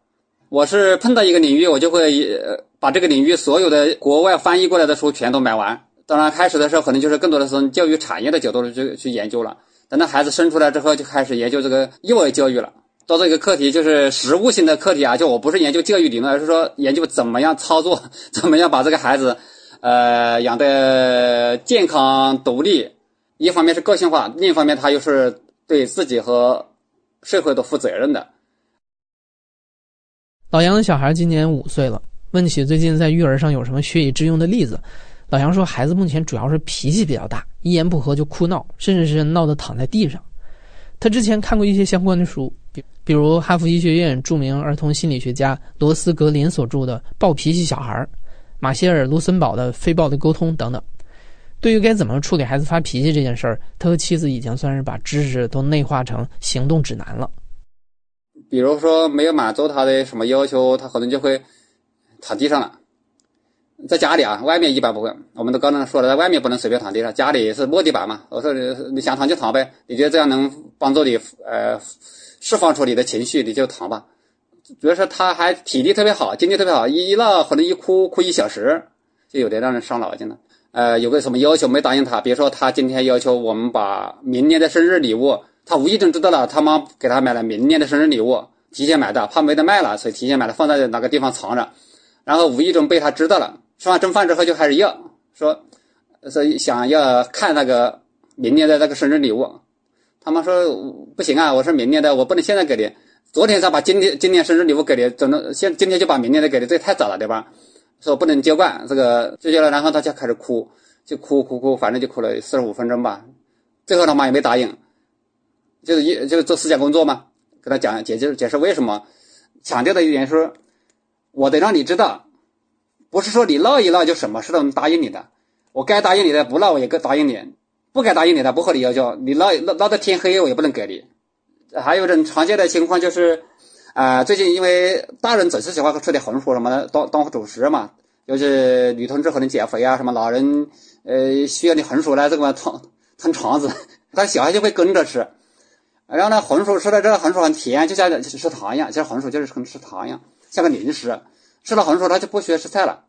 我是碰到一个领域，我就会把这个领域所有的国外翻译过来的书全都买完。当然，开始的时候可能就是更多的从教育产业的角度去去研究了。等到孩子生出来之后，就开始研究这个幼儿教育了。到这个课题就是实务性的课题啊，就我不是研究教育理论，而是说研究怎么样操作，[laughs] 怎么样把这个孩子，呃，养的健康独立。一方面是个性化，另一方面他又是对自己和社会都负责任的。老杨的小孩今年五岁了，问起最近在育儿上有什么学以致用的例子，老杨说，孩子目前主要是脾气比较大，一言不合就哭闹，甚至是闹得躺在地上。他之前看过一些相关的书，比比如哈佛医学院著名儿童心理学家罗斯格林所著的《暴脾气小孩》，马歇尔卢森堡的《非暴力沟通》等等。对于该怎么处理孩子发脾气这件事儿，他和妻子已经算是把知识都内化成行动指南了。比如说没有满足他的什么要求，他可能就会躺地上了。在家里啊，外面一般不会。我们都刚才说了，在外面不能随便躺地上，家里是木地板嘛。我说你想躺就躺呗，你觉得这样能帮助你呃释放出你的情绪，你就躺吧。比如说他还体力特别好，精力特别好，一闹可能一哭哭一小时，就有点让人伤脑筋了。呃，有个什么要求没答应他，比如说他今天要求我们把明年的生日礼物，他无意中知道了他妈给他买了明年的生日礼物，提前买的，怕没得卖了，所以提前买了，放在哪个地方藏着，然后无意中被他知道了，吃完中饭之后就开始要，说，所以想要看那个明年的那个生日礼物，他妈说不行啊，我说明年的我不能现在给你，昨天才把今天今年生日礼物给你，怎么现今天就把明年的给你，这也太早了对吧？说不能接惯，这个就交了，然后他就开始哭，就哭哭哭，反正就哭了四十五分钟吧。最后他妈也没答应，就是一就是做思想工作嘛，跟他讲解释解释为什么，强调的一点是，我得让你知道，不是说你闹一闹就什么事都能答应你的，我该答应你的不闹我也该答应你，不该答应你的不合理要求，你闹闹闹到天黑我也不能给你。还有一种常见的情况就是。啊，最近因为大人总是喜欢吃点红薯什么的当当主食嘛，就是女同志可能减肥啊，什么老人呃需要你红薯来这个 [laughs] 烫烫肠子，但小孩就会跟着吃。然后呢，红薯吃了这个红薯很甜，就像吃糖一样，其实红薯就是跟吃糖一样，像个零食。吃了红薯他就不需要吃菜了。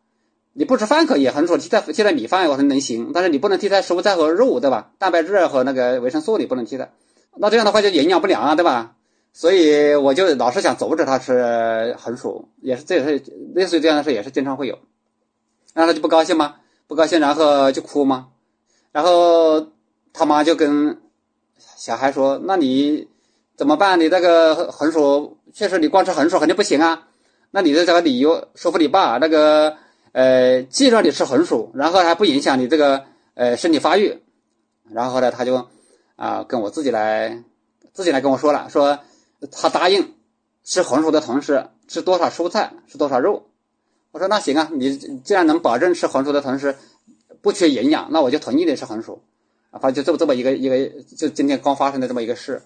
你不吃饭可以，红薯替代替代米饭我还能行，但是你不能替代蔬菜和肉，对吧？蛋白质和那个维生素你不能替代，那这样的话就营养不良啊，对吧？所以我就老是想阻止他吃红薯，也是这也是类似于这样的事，也是经常会有，然后他就不高兴吗？不高兴，然后就哭吗？然后他妈就跟小孩说：“那你怎么办？你那个红薯确实你光吃红薯肯定不行啊。那你的这个理由说服你爸，那个呃，既让你吃红薯，然后还不影响你这个呃身体发育。然后呢，他就啊跟我自己来自己来跟我说了，说。”他答应吃红薯的同时吃多少蔬菜，吃多少肉。我说那行啊，你既然能保证吃红薯的同时不缺营养，那我就同意你吃红薯。啊，反正就这么这么一个一个，就今天刚发生的这么一个事。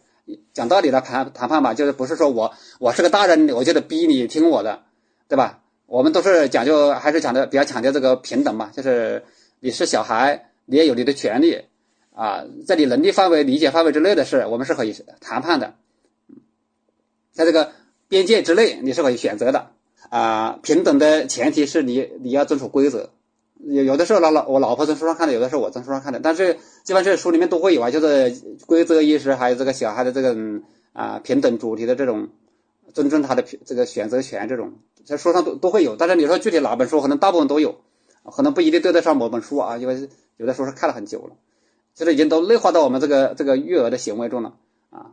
讲道理的谈谈判吧，就是不是说我我是个大人，我就得逼你听我的，对吧？我们都是讲究，还是讲的比较强调这个平等嘛，就是你是小孩，你也有你的权利啊，在你能力范围、理解范围之内的事，我们是可以谈判的。在这个边界之内，你是可以选择的啊。平等的前提是你你要遵守规则。有有的时候老老我老婆从书上看的，有的时候我从书上看的。但是基本这书里面都会有啊，就是规则意识，还有这个小孩的这个啊平等主题的这种尊重他的这个选择权这种，在书上都都会有。但是你说具体哪本书，可能大部分都有，可能不一定对得上某本书啊，因为有的书是看了很久了，其实已经都内化到我们这个这个育儿的行为中了啊。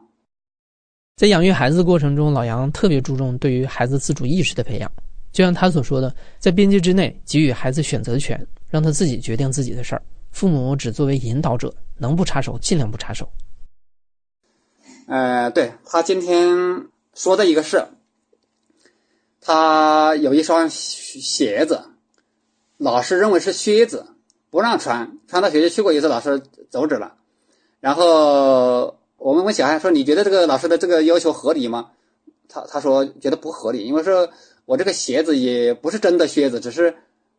在养育孩子的过程中，老杨特别注重对于孩子自主意识的培养。就像他所说的，在边界之内给予孩子选择权，让他自己决定自己的事儿。父母只作为引导者，能不插手尽量不插手。呃，对他今天说的一个事，他有一双鞋子，老师认为是靴子，不让穿，穿到学校去过一次，老师阻止了，然后。我们问小孩说：“你觉得这个老师的这个要求合理吗？”他他说觉得不合理，因为说我这个鞋子也不是真的靴子，只是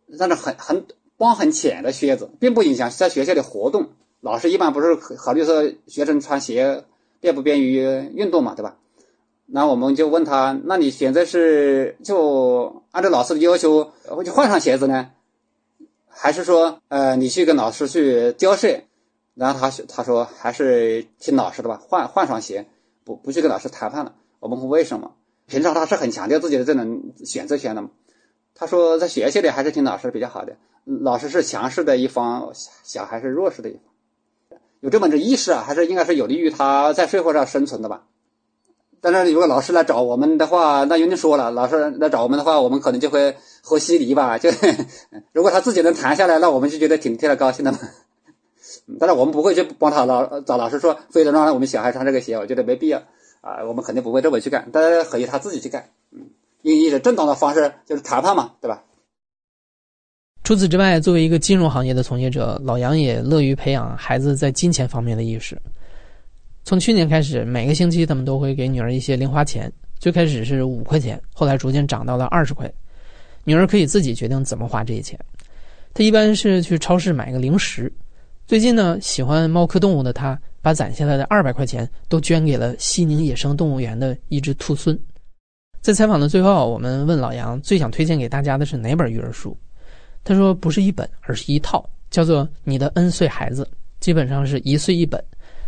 那种很很光很浅的靴子，并不影响在学校的活动。老师一般不是考虑说学生穿鞋便不便于运动嘛，对吧？那我们就问他：“那你选择是就按照老师的要求就换上鞋子呢，还是说呃你去跟老师去交涉？”然后他他说还是听老师的吧，换换双鞋，不不去跟老师谈判了。我们问为什么？平常他是很强调自己的这种选择权的嘛。他说在学校里还是听老师比较好的，老师是强势的一方，小孩是弱势的一方。有这么个意识啊，还是应该是有利于他在社会上生存的吧。但是如果老师来找我们的话，那有人说了，老师来找我们的话，我们可能就会和稀泥吧。就 [laughs] 如果他自己能谈下来，那我们就觉得挺替他高兴的嘛。但是我们不会去帮他老找老师说，非得让我们小孩穿这个鞋，我觉得没必要啊。我们肯定不会这么去干，但是可以他自己去干。嗯，用一种正当的方式，就是谈判嘛，对吧？除此之外，作为一个金融行业的从业者，老杨也乐于培养孩子在金钱方面的意识。从去年开始，每个星期他们都会给女儿一些零花钱，最开始是五块钱，后来逐渐涨到了二十块。女儿可以自己决定怎么花这些钱。她一般是去超市买个零食。最近呢，喜欢猫科动物的他，把攒下来的二百块钱都捐给了西宁野生动物园的一只兔狲。在采访的最后，我们问老杨最想推荐给大家的是哪本育儿书？他说不是一本，而是一套，叫做《你的 N 岁孩子》，基本上是一岁一本，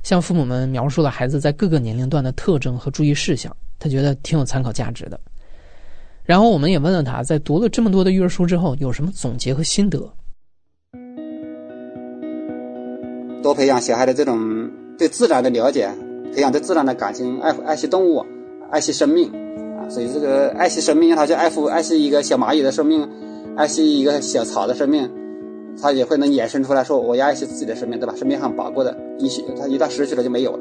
向父母们描述了孩子在各个年龄段的特征和注意事项，他觉得挺有参考价值的。然后我们也问了他，在读了这么多的育儿书之后，有什么总结和心得？多培养小孩的这种对自然的了解，培养对自然的感情，爱爱惜动物，爱惜生命！所以这个爱惜生命，他就爱护爱惜一个小蚂蚁的生命，爱惜一个小草的生命，他也会能衍生出来说，我要爱惜自己的生命，对吧？生命很宝贵的，一他一旦失去了就没有了。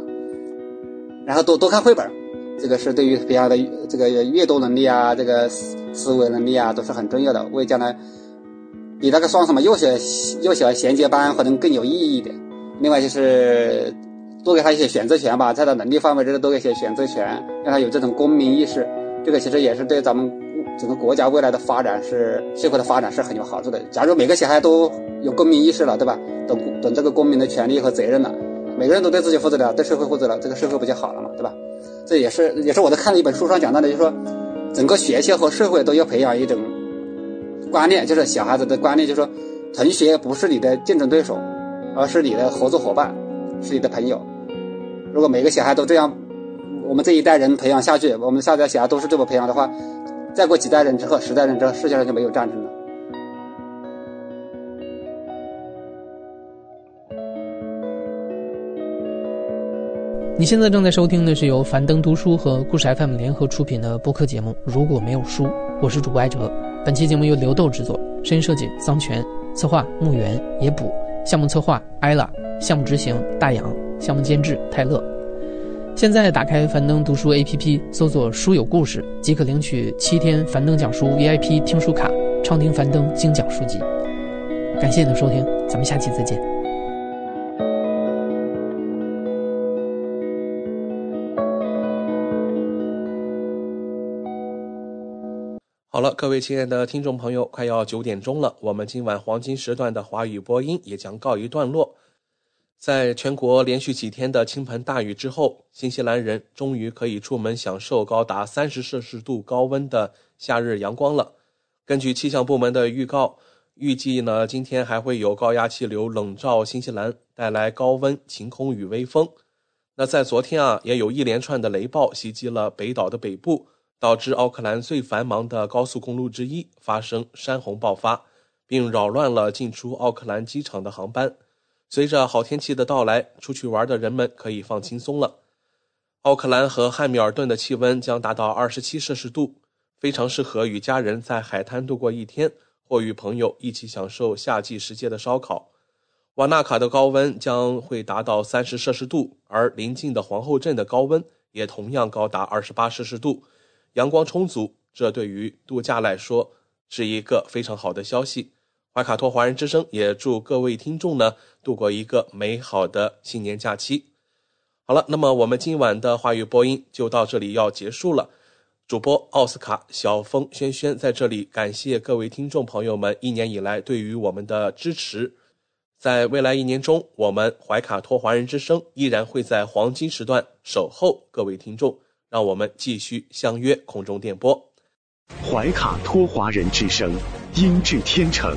然后多多看绘本。这个是对于培养的这个阅读能力啊，这个思思维能力啊，都是很重要的，为将来比那个上什么幼小幼小衔接班可能更有意义一点。另外就是多给他一些选择权吧，在他能力范围之内多给一些选择权，让他有这种公民意识。这个其实也是对咱们整个国家未来的发展是社会的发展是很有好处的。假如每个小孩都有公民意识了，对吧？懂懂这个公民的权利和责任了，每个人都对自己负责了，对社会负责了，这个社会不就好了嘛，对吧？这也是也是我在看了一本书上讲到的，就是说，整个学校和社会都要培养一种观念，就是小孩子的观念，就是说，同学不是你的竞争对手，而是你的合作伙伴，是你的朋友。如果每个小孩都这样，我们这一代人培养下去，我们下一代小孩都是这么培养的话，再过几代人之后，十代人之后，世界上就没有战争了。你现在正在收听的是由樊登读书和故事 FM 联合出品的播客节目《如果没有书》，我是主播艾哲。本期节目由刘豆制作，声音设计桑泉，策划木原野捕，项目策划艾拉，项目执行大洋，项目监制泰勒。现在打开樊登读书 APP，搜索“书有故事”，即可领取七天樊登讲书 VIP 听书卡，畅听樊登精讲书籍。感谢你的收听，咱们下期再见。好了，各位亲爱的听众朋友，快要九点钟了，我们今晚黄金时段的华语播音也将告一段落。在全国连续几天的倾盆大雨之后，新西兰人终于可以出门享受高达三十摄氏度高温的夏日阳光了。根据气象部门的预告，预计呢今天还会有高压气流笼罩新西兰，带来高温、晴空与微风。那在昨天啊，也有一连串的雷暴袭击了北岛的北部。导致奥克兰最繁忙的高速公路之一发生山洪爆发，并扰乱了进出奥克兰机场的航班。随着好天气的到来，出去玩的人们可以放轻松了。奥克兰和汉密尔顿的气温将达到二十七摄氏度，非常适合与家人在海滩度过一天，或与朋友一起享受夏季时节的烧烤。瓦纳卡的高温将会达到三十摄氏度，而邻近的皇后镇的高温也同样高达二十八摄氏度。阳光充足，这对于度假来说是一个非常好的消息。怀卡托华人之声也祝各位听众呢度过一个美好的新年假期。好了，那么我们今晚的华语播音就到这里要结束了。主播奥斯卡、小峰、轩轩在这里感谢各位听众朋友们一年以来对于我们的支持。在未来一年中，我们怀卡托华人之声依然会在黄金时段守候各位听众。让我们继续相约空中电波。怀卡托华人之声，音质天成，